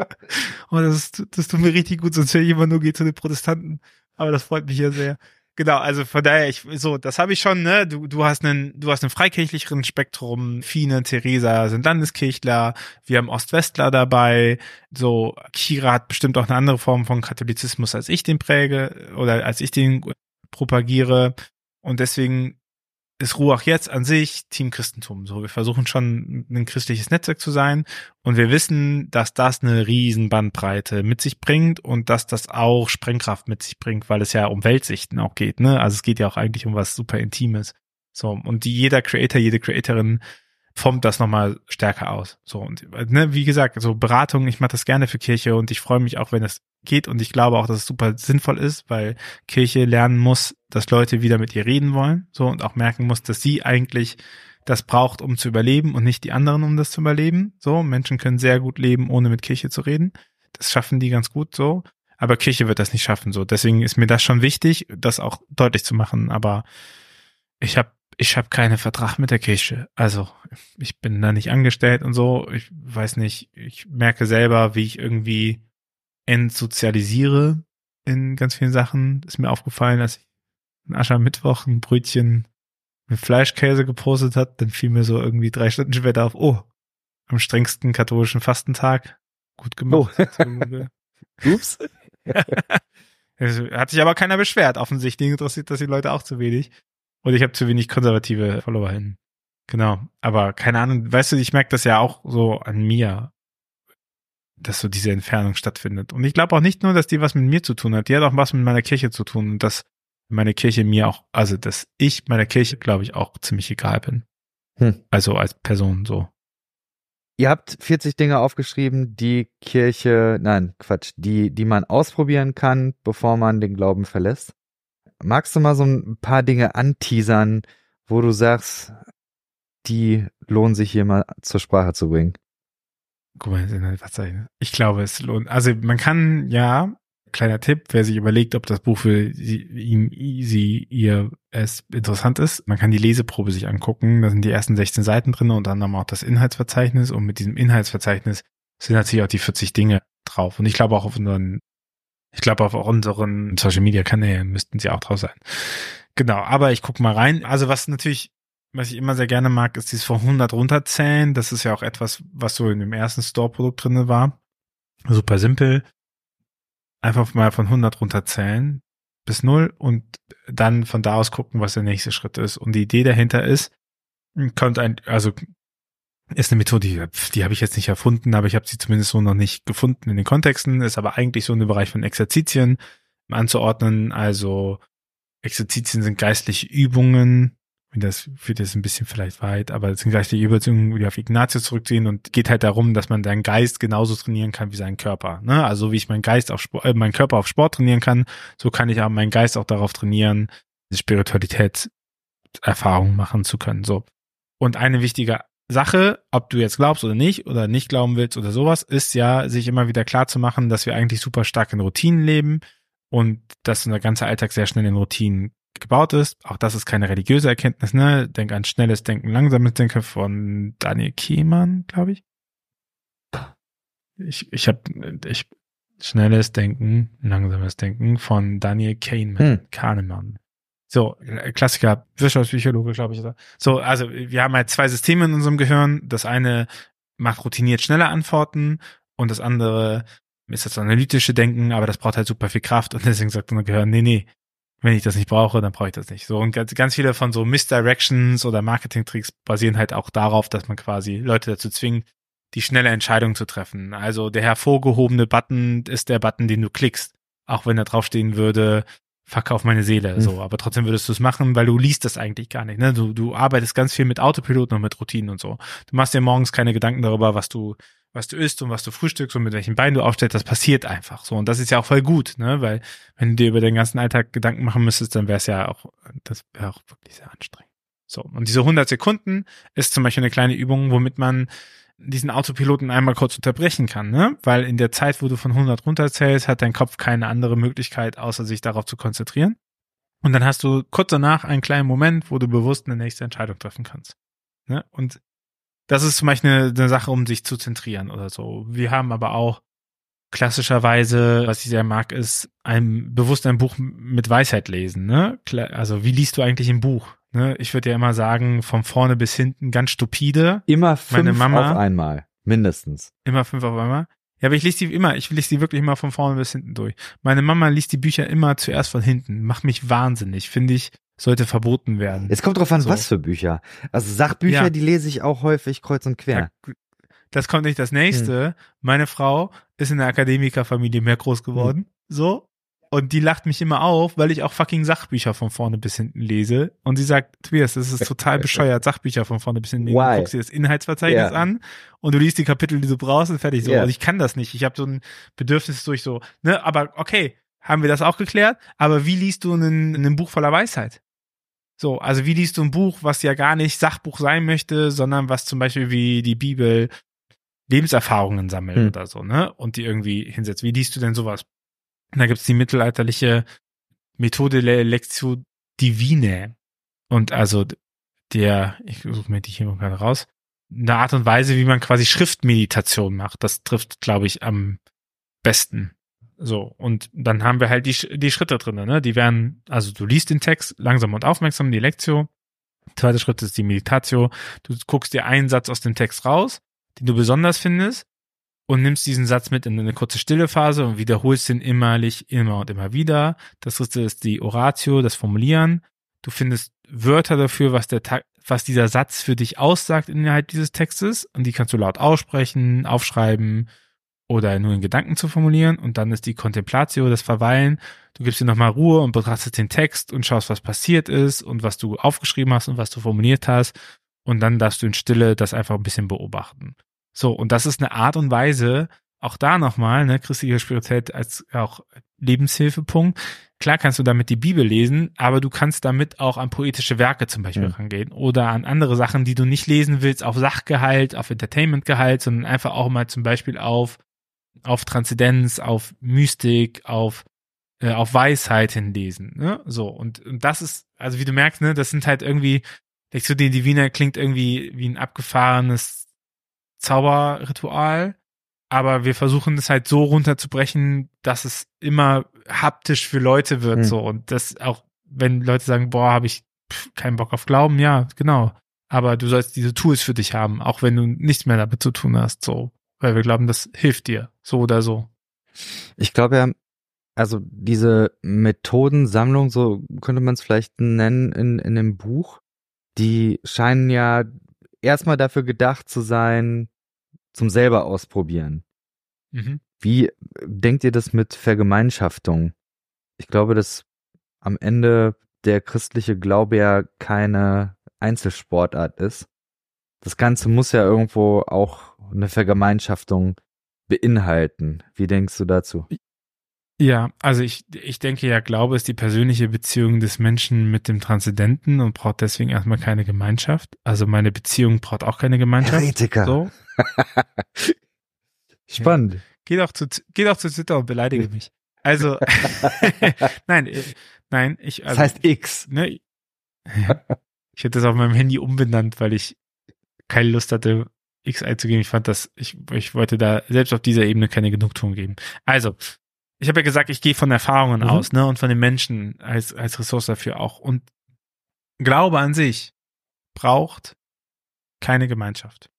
oh, das, ist, das tut mir richtig gut, sonst höre ich immer nur, geht zu den Protestanten. Aber das freut mich ja sehr. Genau, also von daher, ich, so, das habe ich schon, ne? Du, du hast einen, du hast einen freikirchlicheren Spektrum. Fine, Theresa sind Landeskirchler. Wir haben Ostwestler dabei. So, Kira hat bestimmt auch eine andere Form von Katholizismus, als ich den präge oder als ich den propagiere. Und deswegen ist Ruach jetzt an sich Team Christentum. So, wir versuchen schon ein christliches Netzwerk zu sein und wir wissen, dass das eine riesen mit sich bringt und dass das auch Sprengkraft mit sich bringt, weil es ja um Weltsichten auch geht, ne? Also es geht ja auch eigentlich um was super Intimes. So, und die, jeder Creator, jede Creatorin formt das nochmal stärker aus. So, und ne, wie gesagt, so Beratung, ich mache das gerne für Kirche und ich freue mich auch, wenn es geht und ich glaube auch, dass es super sinnvoll ist, weil Kirche lernen muss, dass Leute wieder mit ihr reden wollen, so und auch merken muss, dass sie eigentlich das braucht, um zu überleben und nicht die anderen, um das zu überleben. So, Menschen können sehr gut leben, ohne mit Kirche zu reden. Das schaffen die ganz gut so. Aber Kirche wird das nicht schaffen. So, deswegen ist mir das schon wichtig, das auch deutlich zu machen. Aber ich habe ich habe keinen Vertrag mit der Kirche. Also ich bin da nicht angestellt und so. Ich weiß nicht. Ich merke selber, wie ich irgendwie entsozialisiere in ganz vielen Sachen. Ist mir aufgefallen, dass ich an Aschermittwoch ein Brötchen mit Fleischkäse gepostet hat. Dann fiel mir so irgendwie drei Stunden später auf, oh, am strengsten katholischen Fastentag. Gut gemacht. Oh. Ups. Hat sich aber keiner beschwert. Offensichtlich interessiert das die Leute auch zu wenig. Und ich habe zu wenig konservative Follower hin. Genau. Aber keine Ahnung, weißt du, ich merke das ja auch so an mir dass so diese Entfernung stattfindet. Und ich glaube auch nicht nur, dass die was mit mir zu tun hat, die hat auch was mit meiner Kirche zu tun und dass meine Kirche mir auch, also dass ich meiner Kirche, glaube ich, auch ziemlich egal bin. Hm. Also als Person so. Ihr habt 40 Dinge aufgeschrieben, die Kirche, nein, Quatsch, die, die man ausprobieren kann, bevor man den Glauben verlässt. Magst du mal so ein paar Dinge anteasern, wo du sagst, die lohnen sich hier mal zur Sprache zu bringen? Guck mal, ich glaube, es lohnt. Also man kann ja kleiner Tipp, wer sich überlegt, ob das Buch für sie, sie, ihr es interessant ist. Man kann die Leseprobe sich angucken. Da sind die ersten 16 Seiten drin und dann haben wir auch das Inhaltsverzeichnis. Und mit diesem Inhaltsverzeichnis sind natürlich auch die 40 Dinge drauf. Und ich glaube auch auf unseren, ich glaube auf unseren Social Media Kanälen müssten sie auch drauf sein. Genau. Aber ich gucke mal rein. Also was natürlich was ich immer sehr gerne mag, ist dieses von 100 runterzählen. Das ist ja auch etwas, was so in dem ersten Store-Produkt drinne war. Super simpel einfach mal von 100 runterzählen bis 0 und dann von da aus gucken, was der nächste Schritt ist. Und die Idee dahinter ist, kommt ein, also ist eine Methode, die, die habe ich jetzt nicht erfunden, aber ich habe sie zumindest so noch nicht gefunden in den Kontexten, ist aber eigentlich so in dem Bereich von Exerzitien anzuordnen. Also Exerzitien sind geistliche Übungen, das führt jetzt ein bisschen vielleicht weit, aber es sind die Überzeugung, die auf Ignatius zurückziehen und geht halt darum, dass man seinen Geist genauso trainieren kann wie seinen Körper. Ne? Also wie ich meinen Geist auf Sport, äh, meinen Körper auf Sport trainieren kann, so kann ich auch meinen Geist auch darauf trainieren, die Spiritualitätserfahrung machen zu können. So. Und eine wichtige Sache, ob du jetzt glaubst oder nicht, oder nicht glauben willst oder sowas, ist ja, sich immer wieder klar zu machen, dass wir eigentlich super stark in Routinen leben und dass unser ganzer Alltag sehr schnell in Routinen gebaut ist. Auch das ist keine religiöse Erkenntnis, ne? Denk an schnelles Denken, langsames Denken von Daniel Kehmann, glaube ich. Ich, ich habe ich, schnelles Denken, langsames Denken von Daniel Kahneman, hm. Kahnemann. So, Klassiker, Wirtschaftspsychologe, glaube ich. So, also wir haben halt zwei Systeme in unserem Gehirn. Das eine macht routiniert schnelle Antworten und das andere ist das analytische Denken, aber das braucht halt super viel Kraft und deswegen sagt unser Gehirn, nee, nee, wenn ich das nicht brauche, dann brauche ich das nicht. So und ganz, ganz viele von so Misdirections oder Marketing-Tricks basieren halt auch darauf, dass man quasi Leute dazu zwingt, die schnelle Entscheidung zu treffen. Also der hervorgehobene Button ist der Button, den du klickst, auch wenn da draufstehen würde, fuck auf meine Seele, mhm. so. Aber trotzdem würdest du es machen, weil du liest das eigentlich gar nicht, ne? Du, du arbeitest ganz viel mit Autopiloten und mit Routinen und so. Du machst dir morgens keine Gedanken darüber, was du was du isst und was du frühstückst und mit welchen Beinen du aufstellst, das passiert einfach so. Und das ist ja auch voll gut, ne? Weil wenn du dir über den ganzen Alltag Gedanken machen müsstest, dann wäre es ja auch, das wäre auch wirklich sehr anstrengend. So, und diese 100 Sekunden ist zum Beispiel eine kleine Übung, womit man diesen Autopiloten einmal kurz unterbrechen kann, ne? Weil in der Zeit, wo du von 100 runterzählst, hat dein Kopf keine andere Möglichkeit, außer sich darauf zu konzentrieren. Und dann hast du kurz danach einen kleinen Moment, wo du bewusst eine nächste Entscheidung treffen kannst. Ne? Und das ist zum Beispiel eine, eine Sache, um sich zu zentrieren oder so. Wir haben aber auch klassischerweise, was ich sehr mag, ist ein bewusst ein Buch mit Weisheit lesen. Ne? Also wie liest du eigentlich ein Buch? Ne? Ich würde ja immer sagen, von vorne bis hinten ganz stupide. Immer fünf Mama, auf einmal, mindestens. Immer fünf auf einmal. Ja, aber ich lese die immer, ich lese die wirklich immer von vorne bis hinten durch. Meine Mama liest die Bücher immer zuerst von hinten. Macht mich wahnsinnig, finde ich sollte verboten werden. Es kommt drauf an, so. was für Bücher. Also Sachbücher, ja. die lese ich auch häufig kreuz und quer. Das kommt nicht das nächste. Hm. Meine Frau ist in der Akademikerfamilie mehr groß geworden. Hm. So. Und die lacht mich immer auf, weil ich auch fucking Sachbücher von vorne bis hinten lese. Und sie sagt, Tobias, das ist total bescheuert, Sachbücher von vorne bis hinten. Why? Du guckst dir das Inhaltsverzeichnis yeah. an und du liest die Kapitel, die du brauchst und fertig. So. Yeah. Und ich kann das nicht. Ich habe so ein Bedürfnis durch so, ne, aber okay, haben wir das auch geklärt. Aber wie liest du ein, ein Buch voller Weisheit? So, also wie liest du ein Buch, was ja gar nicht Sachbuch sein möchte, sondern was zum Beispiel wie die Bibel Lebenserfahrungen sammelt hm. oder so, ne? Und die irgendwie hinsetzt. Wie liest du denn sowas? Da gibt's die mittelalterliche Methode Lectio Divine. Und also der, ich suche mir die hier mal gerade raus, eine Art und Weise, wie man quasi Schriftmeditation macht. Das trifft, glaube ich, am besten. So, und dann haben wir halt die, die Schritte drin, ne? Die werden, also du liest den Text langsam und aufmerksam, die Lektio. Zweiter Schritt ist die Meditatio. Du guckst dir einen Satz aus dem Text raus, den du besonders findest, und nimmst diesen Satz mit in eine kurze stille Phase und wiederholst den immerlich immer und immer wieder. Das dritte ist die Oratio, das Formulieren. Du findest Wörter dafür, was der was dieser Satz für dich aussagt innerhalb dieses Textes und die kannst du laut aussprechen, aufschreiben oder nur in Gedanken zu formulieren und dann ist die Contemplatio, das Verweilen. Du gibst dir nochmal Ruhe und betrachtest den Text und schaust, was passiert ist und was du aufgeschrieben hast und was du formuliert hast und dann darfst du in Stille das einfach ein bisschen beobachten. So, und das ist eine Art und Weise, auch da nochmal, ne, christliche Spiritualität als auch Lebenshilfepunkt. Klar kannst du damit die Bibel lesen, aber du kannst damit auch an poetische Werke zum Beispiel mhm. rangehen oder an andere Sachen, die du nicht lesen willst, auf Sachgehalt, auf Entertainmentgehalt, sondern einfach auch mal zum Beispiel auf, auf Transzendenz, auf Mystik, auf, äh, auf Weisheit hinlesen. Ne? So, und, und das ist, also wie du merkst, ne, das sind halt irgendwie, die Divina klingt irgendwie wie ein abgefahrenes Zauberritual aber wir versuchen es halt so runterzubrechen, dass es immer haptisch für Leute wird, mhm. so und das auch, wenn Leute sagen, boah, habe ich keinen Bock auf Glauben, ja, genau. Aber du sollst diese Tools für dich haben, auch wenn du nichts mehr damit zu tun hast, so, weil wir glauben, das hilft dir, so oder so. Ich glaube ja, also diese Methodensammlung, so könnte man es vielleicht nennen in, in dem Buch, die scheinen ja erstmal dafür gedacht zu sein, zum selber ausprobieren. Mhm. Wie denkt ihr das mit Vergemeinschaftung? Ich glaube, dass am Ende der christliche Glaube ja keine Einzelsportart ist. Das Ganze muss ja irgendwo auch eine Vergemeinschaftung beinhalten. Wie denkst du dazu? Ja, also ich, ich denke ja, Glaube ist die persönliche Beziehung des Menschen mit dem Transzendenten und braucht deswegen erstmal keine Gemeinschaft. Also meine Beziehung braucht auch keine Gemeinschaft. Heretiker. So. Spannend. Ja. Geh doch zu, geh doch zu Twitter und beleidige mich. Also, nein, äh, nein, ich. Also, das heißt X. Ne, ich hätte das auf meinem Handy umbenannt, weil ich keine Lust hatte, X einzugeben. Ich fand das, ich, ich wollte da selbst auf dieser Ebene keine Genugtuung geben. Also, ich habe ja gesagt, ich gehe von Erfahrungen mhm. aus, ne, und von den Menschen als, als Ressource dafür auch. Und Glaube an sich braucht keine Gemeinschaft.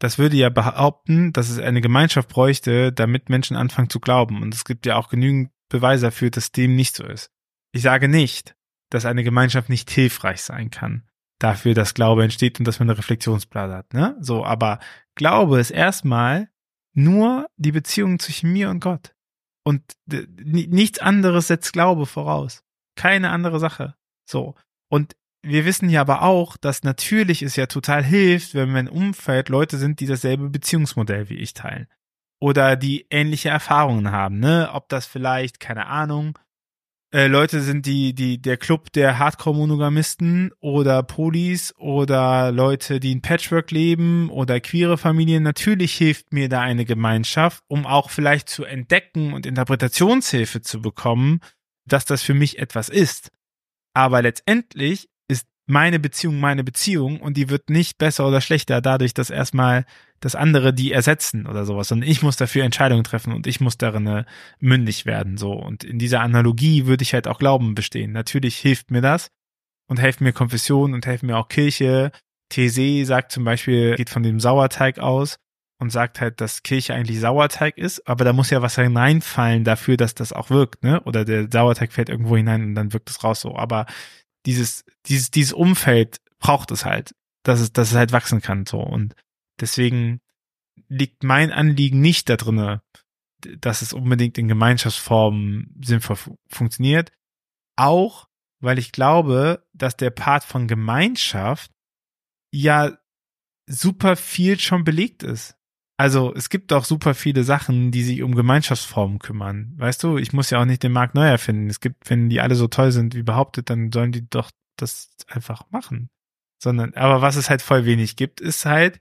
Das würde ja behaupten, dass es eine Gemeinschaft bräuchte, damit Menschen anfangen zu glauben. Und es gibt ja auch genügend Beweise dafür, dass dem nicht so ist. Ich sage nicht, dass eine Gemeinschaft nicht hilfreich sein kann. Dafür, dass Glaube entsteht und dass man eine Reflexionsblase hat, ne? So, aber Glaube ist erstmal nur die Beziehung zwischen mir und Gott. Und nichts anderes setzt Glaube voraus. Keine andere Sache. So. Und wir wissen ja aber auch, dass natürlich es ja total hilft, wenn mein Umfeld Leute sind, die dasselbe Beziehungsmodell wie ich teilen. Oder die ähnliche Erfahrungen haben, ne? Ob das vielleicht, keine Ahnung, äh, Leute sind, die, die, der Club der Hardcore-Monogamisten oder Polis oder Leute, die in Patchwork leben oder queere Familien. Natürlich hilft mir da eine Gemeinschaft, um auch vielleicht zu entdecken und Interpretationshilfe zu bekommen, dass das für mich etwas ist. Aber letztendlich meine Beziehung meine Beziehung und die wird nicht besser oder schlechter dadurch, dass erstmal das andere die ersetzen oder sowas, sondern ich muss dafür Entscheidungen treffen und ich muss darin äh, mündig werden, so. Und in dieser Analogie würde ich halt auch Glauben bestehen. Natürlich hilft mir das und helfen mir Konfession und helfen mir auch Kirche. These sagt zum Beispiel, geht von dem Sauerteig aus und sagt halt, dass Kirche eigentlich Sauerteig ist, aber da muss ja was hineinfallen dafür, dass das auch wirkt, ne? Oder der Sauerteig fällt irgendwo hinein und dann wirkt es raus so. Aber dieses, dieses, dieses Umfeld braucht es halt, dass es, dass es halt wachsen kann, so. Und deswegen liegt mein Anliegen nicht da drinne, dass es unbedingt in Gemeinschaftsformen sinnvoll funktioniert. Auch, weil ich glaube, dass der Part von Gemeinschaft ja super viel schon belegt ist. Also es gibt auch super viele Sachen, die sich um Gemeinschaftsformen kümmern. Weißt du, ich muss ja auch nicht den Markt neu erfinden. Es gibt, wenn die alle so toll sind wie behauptet, dann sollen die doch das einfach machen. Sondern, aber was es halt voll wenig gibt, ist halt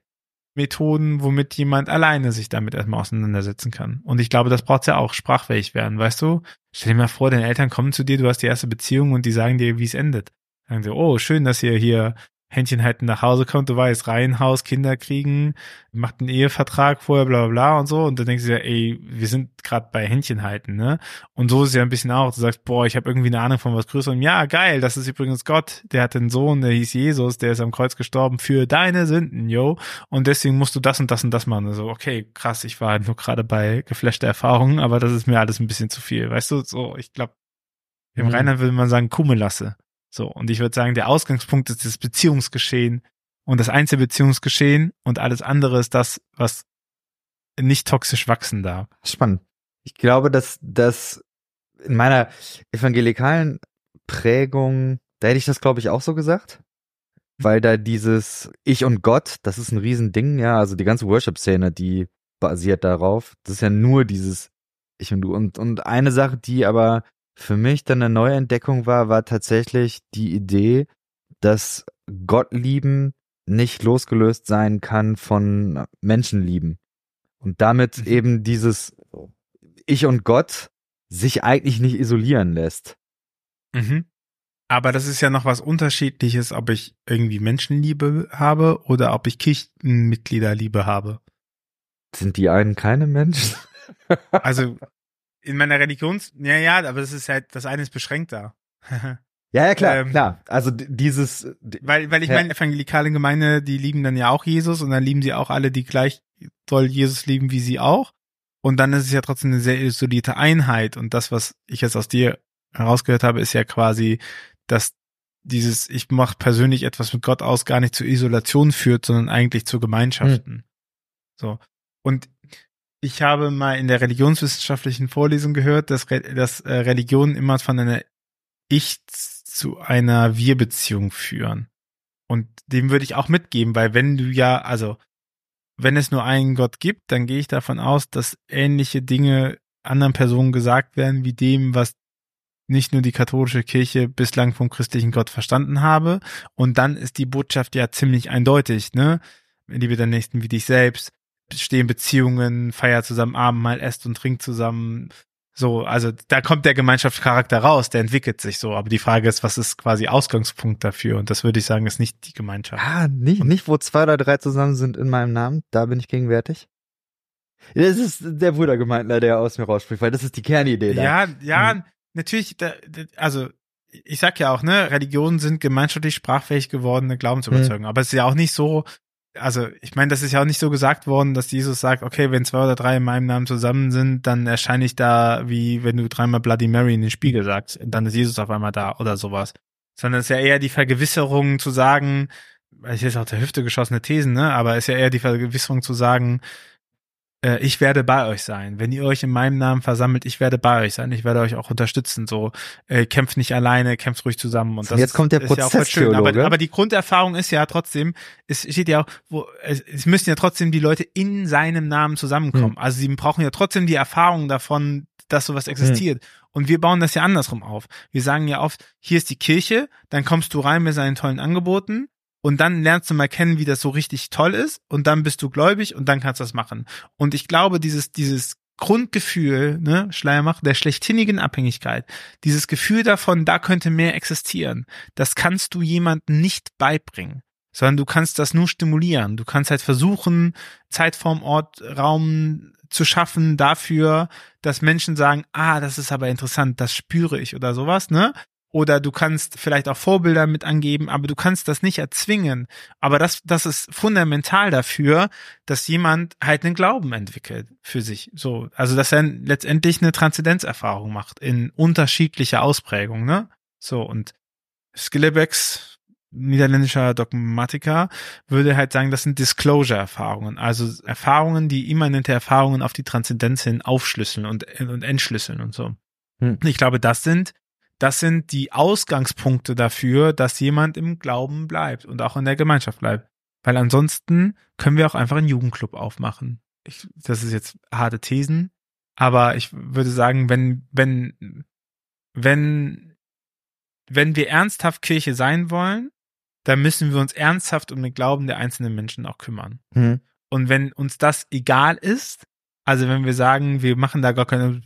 Methoden, womit jemand alleine sich damit erstmal auseinandersetzen kann. Und ich glaube, das braucht ja auch, sprachfähig werden, weißt du? Stell dir mal vor, deine Eltern kommen zu dir, du hast die erste Beziehung und die sagen dir, wie es endet. Sagen sie, oh, schön, dass ihr hier Händchen halten nach Hause kommt, du weißt, Reihenhaus, Kinder kriegen, macht einen Ehevertrag vorher, bla bla bla und so. Und dann denkst du ja, ey, wir sind gerade bei Händchen halten, ne? Und so ist es ja ein bisschen auch. Du sagst, boah, ich habe irgendwie eine Ahnung von was Größerem. Ja, geil, das ist übrigens Gott. Der hat einen Sohn, der hieß Jesus, der ist am Kreuz gestorben für deine Sünden, yo. Und deswegen musst du das und das und das machen. Also, okay, krass, ich war halt nur gerade bei geflashter Erfahrungen, aber das ist mir alles ein bisschen zu viel. Weißt du, so, ich glaube, im mhm. Rheinland würde man sagen, Kummelasse. So, und ich würde sagen, der Ausgangspunkt ist das Beziehungsgeschehen und das Einzelbeziehungsgeschehen und alles andere ist das, was nicht toxisch wachsen darf. Spannend. Ich glaube, dass das in meiner evangelikalen Prägung, da hätte ich das, glaube ich, auch so gesagt. Weil da dieses Ich und Gott, das ist ein Riesending, ja, also die ganze Worship-Szene, die basiert darauf. Das ist ja nur dieses Ich und Du. Und, und eine Sache, die aber für mich dann eine neue Entdeckung war, war tatsächlich die Idee, dass Gott lieben nicht losgelöst sein kann von Menschenlieben. Und damit mhm. eben dieses Ich und Gott sich eigentlich nicht isolieren lässt. Mhm. Aber das ist ja noch was Unterschiedliches, ob ich irgendwie Menschenliebe habe oder ob ich Kirchenmitgliederliebe habe. Sind die einen keine Menschen? also in meiner Religions, ja, ja, aber das ist halt, das eine ist beschränkter. Ja, ja, klar, ähm, klar. Also dieses. Weil, weil ich ja. meine, evangelikale Gemeinde, die lieben dann ja auch Jesus und dann lieben sie auch alle, die gleich soll Jesus lieben wie sie auch. Und dann ist es ja trotzdem eine sehr isolierte Einheit. Und das, was ich jetzt aus dir herausgehört habe, ist ja quasi, dass dieses, ich mache persönlich etwas mit Gott aus, gar nicht zur Isolation führt, sondern eigentlich zu Gemeinschaften. Hm. So. Und ich habe mal in der religionswissenschaftlichen Vorlesung gehört, dass, dass äh, Religionen immer von einer Ich zu einer Wir-Beziehung führen. Und dem würde ich auch mitgeben, weil wenn du ja, also wenn es nur einen Gott gibt, dann gehe ich davon aus, dass ähnliche Dinge anderen Personen gesagt werden, wie dem, was nicht nur die katholische Kirche bislang vom christlichen Gott verstanden habe. Und dann ist die Botschaft ja ziemlich eindeutig, ne? Liebe der Nächsten wie dich selbst, stehen Beziehungen, feiert zusammen Abendmahl, esst und trinkt zusammen. So, also da kommt der Gemeinschaftscharakter raus, der entwickelt sich so. Aber die Frage ist, was ist quasi Ausgangspunkt dafür? Und das würde ich sagen, ist nicht die Gemeinschaft. Ah, nicht, nicht, wo zwei oder drei zusammen sind in meinem Namen. Da bin ich gegenwärtig. Das ist der Brudergemeindler, der aus mir rausspricht, weil das ist die Kernidee da. Ja, ja, hm. natürlich, da, also ich sag ja auch, ne, Religionen sind gemeinschaftlich sprachfähig gewordene Glaubensüberzeugungen. Hm. Aber es ist ja auch nicht so, also ich meine, das ist ja auch nicht so gesagt worden, dass Jesus sagt, okay, wenn zwei oder drei in meinem Namen zusammen sind, dann erscheine ich da, wie wenn du dreimal Bloody Mary in den Spiegel sagst, dann ist Jesus auf einmal da oder sowas. Sondern es ist ja eher die Vergewisserung zu sagen, ich ist auch der Hüfte geschossene Thesen, ne? Aber es ist ja eher die Vergewisserung zu sagen, äh, ich werde bei euch sein. Wenn ihr euch in meinem Namen versammelt, ich werde bei euch sein. Ich werde euch auch unterstützen. So, äh, kämpft nicht alleine, kämpft ruhig zusammen. Und das jetzt kommt der Prozess. Ja schön. Aber, aber, die Grunderfahrung ist ja trotzdem, es steht ja auch, wo, es, es müssen ja trotzdem die Leute in seinem Namen zusammenkommen. Hm. Also sie brauchen ja trotzdem die Erfahrung davon, dass sowas existiert. Hm. Und wir bauen das ja andersrum auf. Wir sagen ja oft, hier ist die Kirche, dann kommst du rein mit seinen tollen Angeboten und dann lernst du mal kennen, wie das so richtig toll ist und dann bist du gläubig und dann kannst du das machen. Und ich glaube, dieses, dieses Grundgefühl, ne, Schleiermach, der schlechthinigen Abhängigkeit, dieses Gefühl davon, da könnte mehr existieren, das kannst du jemandem nicht beibringen, sondern du kannst das nur stimulieren. Du kannst halt versuchen, Zeitform, Ort, Raum zu schaffen dafür, dass Menschen sagen, ah, das ist aber interessant, das spüre ich oder sowas, ne? Oder du kannst vielleicht auch Vorbilder mit angeben, aber du kannst das nicht erzwingen. Aber das, das ist fundamental dafür, dass jemand halt einen Glauben entwickelt für sich. So, also dass er letztendlich eine Transzendenzerfahrung macht in unterschiedlicher Ausprägung, ne? So und Skillebecks niederländischer Dogmatiker würde halt sagen, das sind Disclosure-Erfahrungen, also Erfahrungen, die immanente Erfahrungen auf die Transzendenz hin aufschlüsseln und, und entschlüsseln und so. Hm. Ich glaube, das sind das sind die Ausgangspunkte dafür, dass jemand im Glauben bleibt und auch in der Gemeinschaft bleibt. Weil ansonsten können wir auch einfach einen Jugendclub aufmachen. Ich, das ist jetzt harte Thesen, aber ich würde sagen, wenn, wenn, wenn, wenn wir ernsthaft Kirche sein wollen, dann müssen wir uns ernsthaft um den Glauben der einzelnen Menschen auch kümmern. Mhm. Und wenn uns das egal ist, also wenn wir sagen, wir machen da gar keine,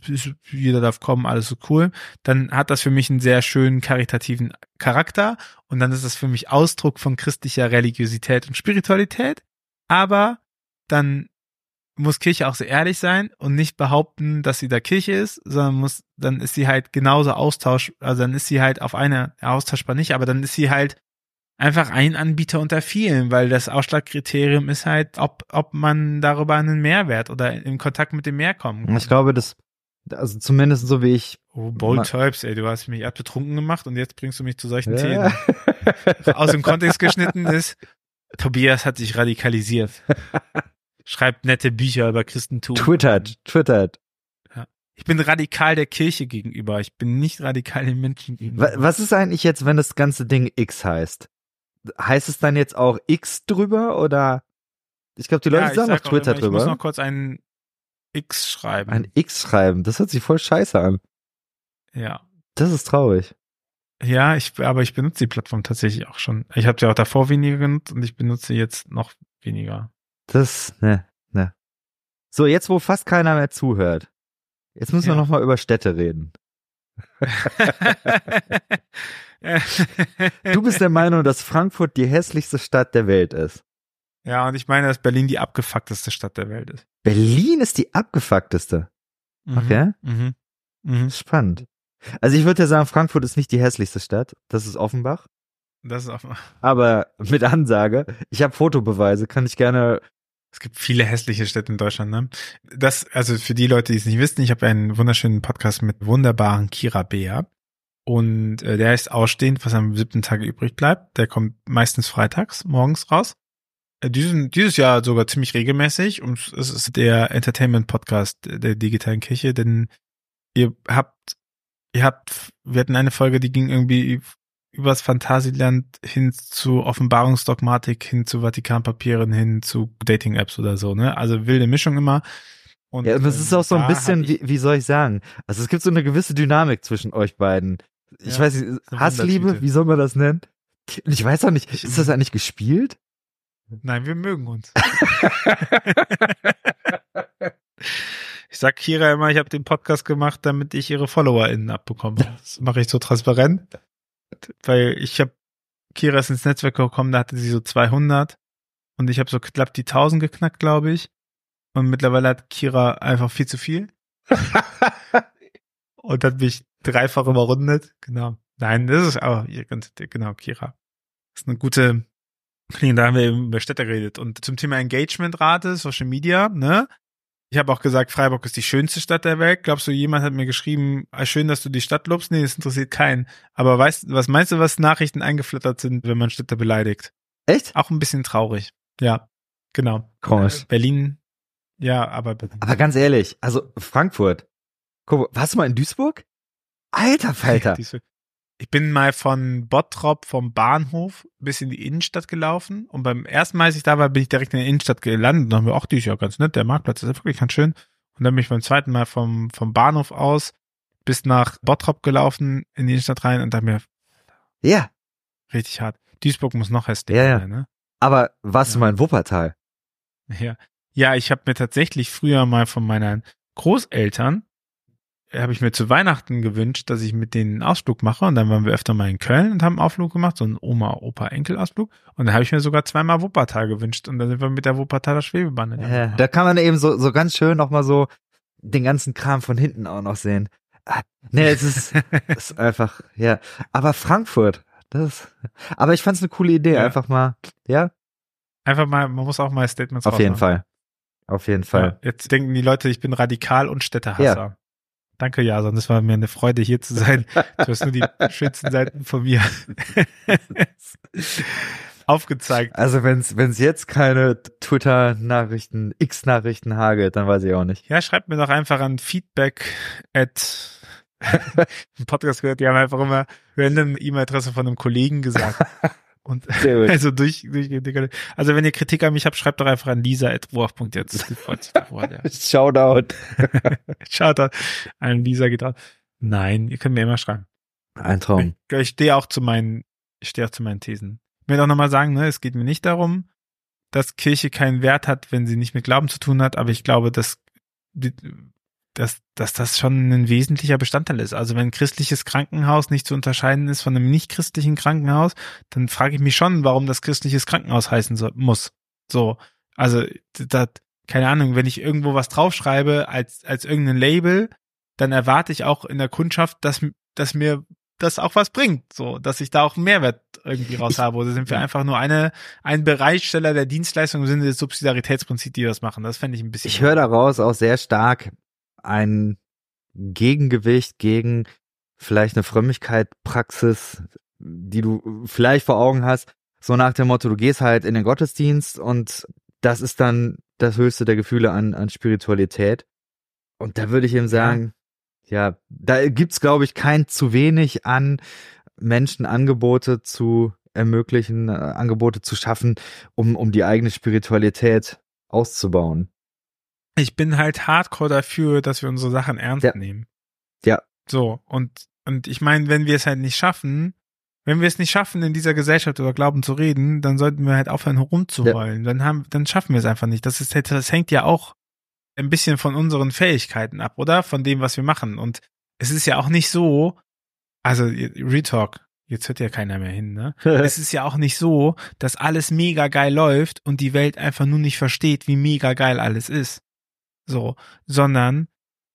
jeder darf kommen, alles so cool, dann hat das für mich einen sehr schönen karitativen Charakter und dann ist das für mich Ausdruck von christlicher Religiosität und Spiritualität. Aber dann muss Kirche auch so ehrlich sein und nicht behaupten, dass sie da Kirche ist, sondern muss, dann ist sie halt genauso austausch, also dann ist sie halt auf eine austauschbar nicht, aber dann ist sie halt einfach ein Anbieter unter vielen, weil das Ausschlagkriterium ist halt, ob, ob man darüber einen Mehrwert oder in Kontakt mit dem Meer kommen kann. Ich glaube, das, also zumindest so wie ich. Oh, Bold Types, ey, du hast mich abbetrunken gemacht und jetzt bringst du mich zu solchen ja. Themen. Aus dem Kontext geschnitten ist, Tobias hat sich radikalisiert. schreibt nette Bücher über Christentum. Twittert, twittert. Ich bin radikal der Kirche gegenüber. Ich bin nicht radikal den Menschen gegenüber. Was ist eigentlich jetzt, wenn das ganze Ding X heißt? Heißt es dann jetzt auch X drüber oder? Ich glaube, die Leute Ja, sagen sag noch auch Twitter immer, Ich muss drüber. noch kurz ein X schreiben. Ein X schreiben, das hört sich voll scheiße an. ja. Das ist traurig. Ja, ich, aber ich benutze die Plattform tatsächlich auch schon. Ich habe sie auch davor weniger genutzt und ich benutze sie jetzt noch weniger. Das, ne, ne. So, jetzt wo fast keiner mehr zuhört. Jetzt müssen wir Ja. noch mal über Städte reden. Du bist der Meinung, dass Frankfurt die hässlichste Stadt der Welt ist. ja, und ich meine, dass Berlin die abgefuckteste Stadt der Welt ist. Berlin ist die abgefuckteste. Mhm. Okay. Mhm. Mhm. Spannend. Also ich würde ja sagen, Frankfurt ist nicht die hässlichste Stadt. Das ist Offenbach. Das ist auch, Aber mit Ansage, ich habe Fotobeweise, kann ich gerne. es gibt viele hässliche Städte in Deutschland, ne? Das, also für die Leute, die es nicht wissen, ich habe einen wunderschönen Podcast mit wunderbaren Kira Bea. Und äh, der ist ausstehend, was am siebten Tag übrig bleibt. Der kommt meistens freitags morgens raus. Äh, Diesen, dieses Jahr sogar ziemlich regelmäßig. Und es ist der Entertainment-Podcast der digitalen Kirche, denn ihr habt, ihr habt, wir hatten eine Folge, die ging irgendwie übers Phantasialand hin zu Offenbarungsdogmatik, hin zu Vatikanpapieren, hin zu Dating-Apps oder so, ne? Also wilde Mischung immer. Und, Ja, aber es ähm, ist auch so ein bisschen, wie, wie soll ich sagen? Also es gibt so eine gewisse Dynamik zwischen euch beiden. Ich Ja, weiß nicht, Hassliebe, wie soll man das nennen? Und ich weiß auch nicht, Ich- ist das eigentlich gespielt? Nein, wir mögen uns. ich sag Kira immer, ich habe den Podcast gemacht, damit ich ihre FollowerInnen abbekomme. Das mache ich so transparent, weil ich habe Kira ist ins Netzwerk gekommen, da hatte sie so 200 und ich habe so knapp die 1000 geknackt, glaube ich. Und mittlerweile hat Kira einfach viel zu viel und hat mich dreifach überrundet. Genau. Nein, das ist auch ihr genau Kira. Das ist eine gute da haben wir eben über Städte geredet. Und zum Thema Engagementrate, Social Media, ne? Ich habe auch gesagt, Freiburg ist die schönste Stadt der Welt. Glaubst du, jemand hat mir geschrieben, ah, schön, dass du die Stadt lobst? Nee, das interessiert keinen. Aber weißt, was meinst du, was Nachrichten eingeflattert sind, wenn man Städte beleidigt? Echt? Auch ein bisschen traurig. Ja, genau. Komisch. Äh, Berlin, ja, aber Berlin. Aber ganz ehrlich, also Frankfurt. Guck, warst du mal in Duisburg? Alter Falter. Ich bin mal von Bottrop vom Bahnhof bis in die Innenstadt gelaufen und beim ersten Mal, als ich da war, bin ich direkt in der Innenstadt gelandet und haben wir, ach, die ist ja ganz nett, der Marktplatz ist ja wirklich ganz schön. Und dann bin ich beim zweiten Mal vom, vom Bahnhof aus bis nach Bottrop gelaufen, in die Innenstadt rein und dann mir Ja, richtig hart. Duisburg muss noch hässlicher Ja, ja. sein, ne? aber warst du Ja. mal in Wuppertal? Ja, ja ich habe mir tatsächlich früher mal von meinen Großeltern habe ich mir zu Weihnachten gewünscht, dass ich mit denen einen Ausflug mache und dann waren wir öfter mal in Köln und haben einen Ausflug gemacht, so einen Oma-Opa-Enkel-Ausflug und dann habe ich mir sogar zweimal Wuppertal gewünscht und dann sind wir mit der Wuppertaler der Ja, da kann man eben so, so ganz schön noch mal so den ganzen Kram von hinten auch noch sehen. Ah, Nee, es ist, es ist einfach, ja. Aber Frankfurt, das, aber ich fand's eine coole Idee, Ja. einfach mal, ja, Einfach mal, man muss auch mal Statements auf jeden. Fall. Auf jeden Fall. Ja, jetzt denken die Leute, ich bin radikal und Städtehasser. Ja. Danke, Jason. Das war mir eine Freude, hier zu sein. Du hast nur die schönsten Seiten von mir aufgezeigt. Also wenn's, wenn's jetzt keine Twitter-Nachrichten, X-Nachrichten hagelt, dann weiß ich auch nicht. Ja, schreibt mir doch einfach an feedback at Podcast gehört, die haben einfach immer random E-Mail-Adresse von einem Kollegen gesagt. Und also durch, durch also wenn ihr Kritik an mich habt, schreibt doch einfach an lisa.ruach.jetzt. Shoutout. Da an Lisa geht raus. Nein, ihr könnt mir immer schreiben. Ein Traum. Ich, ich stehe auch zu meinen, ich stehe auch zu meinen Thesen. Ich will auch nochmal sagen, ne, es geht mir nicht darum, dass Kirche keinen Wert hat, wenn sie nicht mit Glauben zu tun hat, aber ich glaube, dass, die- dass, dass das schon ein wesentlicher Bestandteil ist. Also wenn ein christliches Krankenhaus nicht zu unterscheiden ist von einem nicht christlichen Krankenhaus, dann frage ich mich schon, warum das christliches Krankenhaus heißen soll, muss. So, also das, keine Ahnung, wenn ich irgendwo was draufschreibe als als irgendein Label, dann erwarte ich auch in der Kundschaft, dass dass mir das auch was bringt, so, dass ich da auch einen Mehrwert irgendwie raus habe. Oder sind wir einfach nur eine ein Bereichsteller der Dienstleistung im Sinne des Subsidiaritätsprinzips, die das machen? Das fände ich ein bisschen. Ich höre daraus auch sehr stark ein Gegengewicht gegen vielleicht eine Frömmigkeit, Praxis, die du vielleicht vor Augen hast. So nach dem Motto, du gehst halt in den Gottesdienst und das ist dann das höchste der Gefühle an, an Spiritualität. Und da würde ich ihm sagen, ja, ja da gibt's glaube ich kein zu wenig an Menschen Angebote zu ermöglichen, äh, Angebote zu schaffen, um, um die eigene Spiritualität auszubauen. Ich bin halt hardcore dafür, dass wir unsere Sachen ernst Ja. nehmen. Ja. So, und, und ich meine, wenn wir es halt nicht schaffen, wenn wir es nicht schaffen, in dieser Gesellschaft über Glauben zu reden, dann sollten wir halt aufhören, rumzuheulen. Dann haben, dann schaffen wir es einfach nicht. Das ist, halt- das hängt ja auch ein bisschen von unseren Fähigkeiten ab, oder? Von dem, was wir machen. Und es ist ja auch nicht so, also, Retalk, jetzt hört ja keiner mehr hin, ne? es ist ja auch nicht so, dass alles mega geil läuft und die Welt einfach nur nicht versteht, wie mega geil alles ist. So, sondern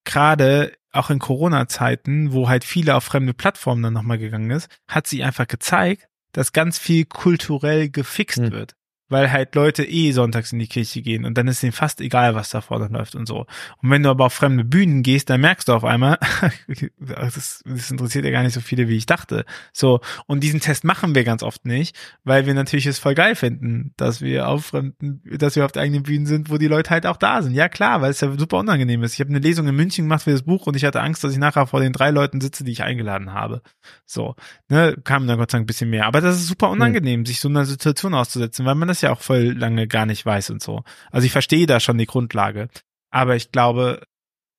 gerade auch in Corona-Zeiten, wo halt viele auf fremde Plattformen dann nochmal gegangen ist, hat sie einfach gezeigt, dass ganz viel kulturell gefixt Hm. wird. Weil halt Leute eh sonntags in die Kirche gehen und dann ist ihnen fast egal, was da vorne läuft und so. Und wenn du aber auf fremde Bühnen gehst, dann merkst du auf einmal, das, das interessiert ja gar nicht so viele, wie ich dachte. So, und diesen Test machen wir ganz oft nicht, weil wir natürlich es voll geil finden, dass wir auf fremden, dass wir auf der eigenen Bühnen sind, wo die Leute halt auch da sind. Ja klar, weil es ja super unangenehm ist. Ich habe eine Lesung in München gemacht für das Buch und ich hatte Angst, dass ich nachher vor den drei Leuten sitze, die ich eingeladen habe. So, ne, kam dann Gott sei Dank ein bisschen mehr. Aber das ist super unangenehm, sich so einer Situation auszusetzen, weil man das ja auch voll lange gar nicht weiß und so. Also ich verstehe da schon die Grundlage. Aber ich glaube,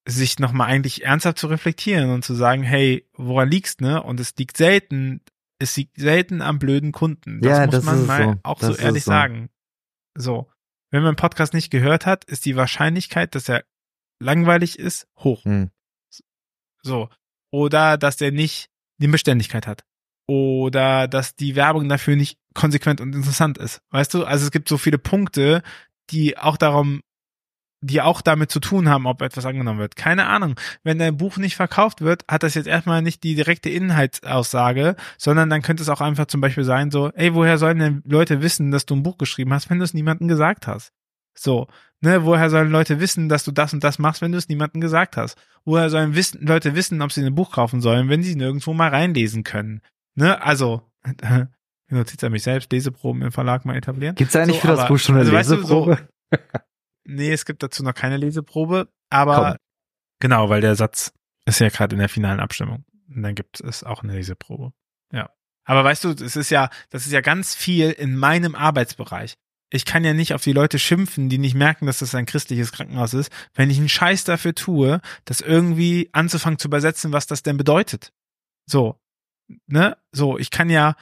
sich nochmal eigentlich ernsthaft zu reflektieren und zu sagen, hey, woran liegt's, ne? Und es liegt selten, es liegt selten am blöden Kunden. Das Ja, muss das man mal so. auch Das so ehrlich so. sagen. So. Wenn man einen Podcast nicht gehört hat, ist die Wahrscheinlichkeit, dass er langweilig ist, hoch. Hm. So. Oder dass der nicht die Beständigkeit hat. Oder dass die Werbung dafür nicht konsequent und interessant ist. Weißt du? Also es gibt so viele Punkte, die auch darum, die auch damit zu tun haben, ob etwas angenommen wird. Keine Ahnung. Wenn dein Buch nicht verkauft wird, hat das jetzt erstmal nicht die direkte Inhaltsaussage, sondern dann könnte es auch einfach zum Beispiel sein, so, ey, woher sollen denn Leute wissen, dass du ein Buch geschrieben hast, wenn du es niemandem gesagt hast? So, ne, woher sollen Leute wissen, dass du das und das machst, wenn du es niemandem gesagt hast? Woher sollen wissen, Leute wissen, ob sie ein Buch kaufen sollen, wenn sie nirgendwo mal reinlesen können? Ne, also, Notiz an mich selbst, Leseproben im Verlag mal etablieren. Gibt's eigentlich So, für das aber- Buch schon eine also weißt du, so- Leseprobe? Nee, es gibt dazu noch keine Leseprobe, aber Komm. genau, weil der Satz ist ja gerade in der finalen Abstimmung. Und dann gibt es auch eine Leseprobe. Ja. Aber weißt du, es ist ja, das ist ja ganz viel in meinem Arbeitsbereich. Ich kann ja nicht auf die Leute schimpfen, die nicht merken, dass das ein christliches Krankenhaus ist, wenn ich einen Scheiß dafür tue, das irgendwie anzufangen zu übersetzen, was das denn bedeutet. So. Ne? So, ich kann ja,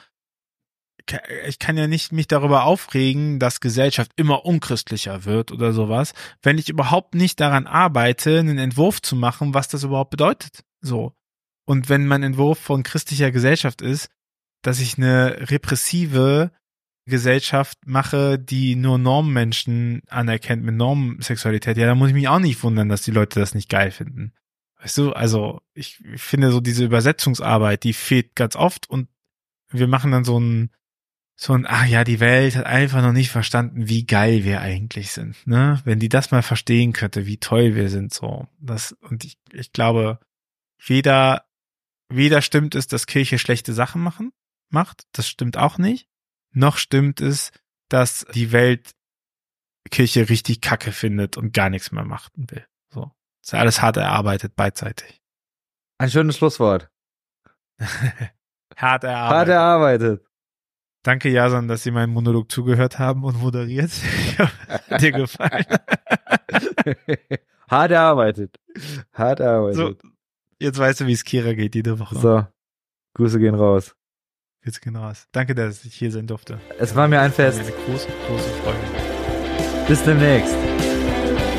ich kann ja nicht mich darüber aufregen, dass Gesellschaft immer unchristlicher wird oder sowas, wenn ich überhaupt nicht daran arbeite, einen Entwurf zu machen, was das überhaupt bedeutet. So. Und wenn mein Entwurf von christlicher Gesellschaft ist, dass ich eine repressive Gesellschaft mache, die nur Normmenschen anerkennt mit Normsexualität, ja, dann muss ich mich auch nicht wundern, dass die Leute das nicht geil finden. Weißt du, also ich finde so diese Übersetzungsarbeit, die fehlt ganz oft und wir machen dann so ein so ein, ach ja, die Welt hat einfach noch nicht verstanden, wie geil wir eigentlich sind, ne? Wenn die das mal verstehen könnte, wie toll wir sind, so. Das, und ich, ich glaube, weder, weder stimmt es, dass Kirche schlechte Sachen machen, macht, das stimmt auch nicht, noch stimmt es, dass die Welt Kirche richtig kacke findet und gar nichts mehr machen will, so. ist ja alles hart erarbeitet, beidseitig. Ein schönes Schlusswort. hart erarbeitet. Hart erarbeitet. Danke, Jason, dass Sie meinen Monolog zugehört haben und moderiert. Hat dir gefallen. Hart erarbeitet. Hart so, erarbeitet. jetzt weißt du, wie es Kira geht jede Woche. So. Grüße gehen raus. Jetzt gehen raus. Danke, dass ich hier sein durfte. Es war mir ein Fest. Eine große, große Freude. Bis demnächst.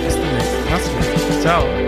Bis demnächst. Mach's gut. Ciao.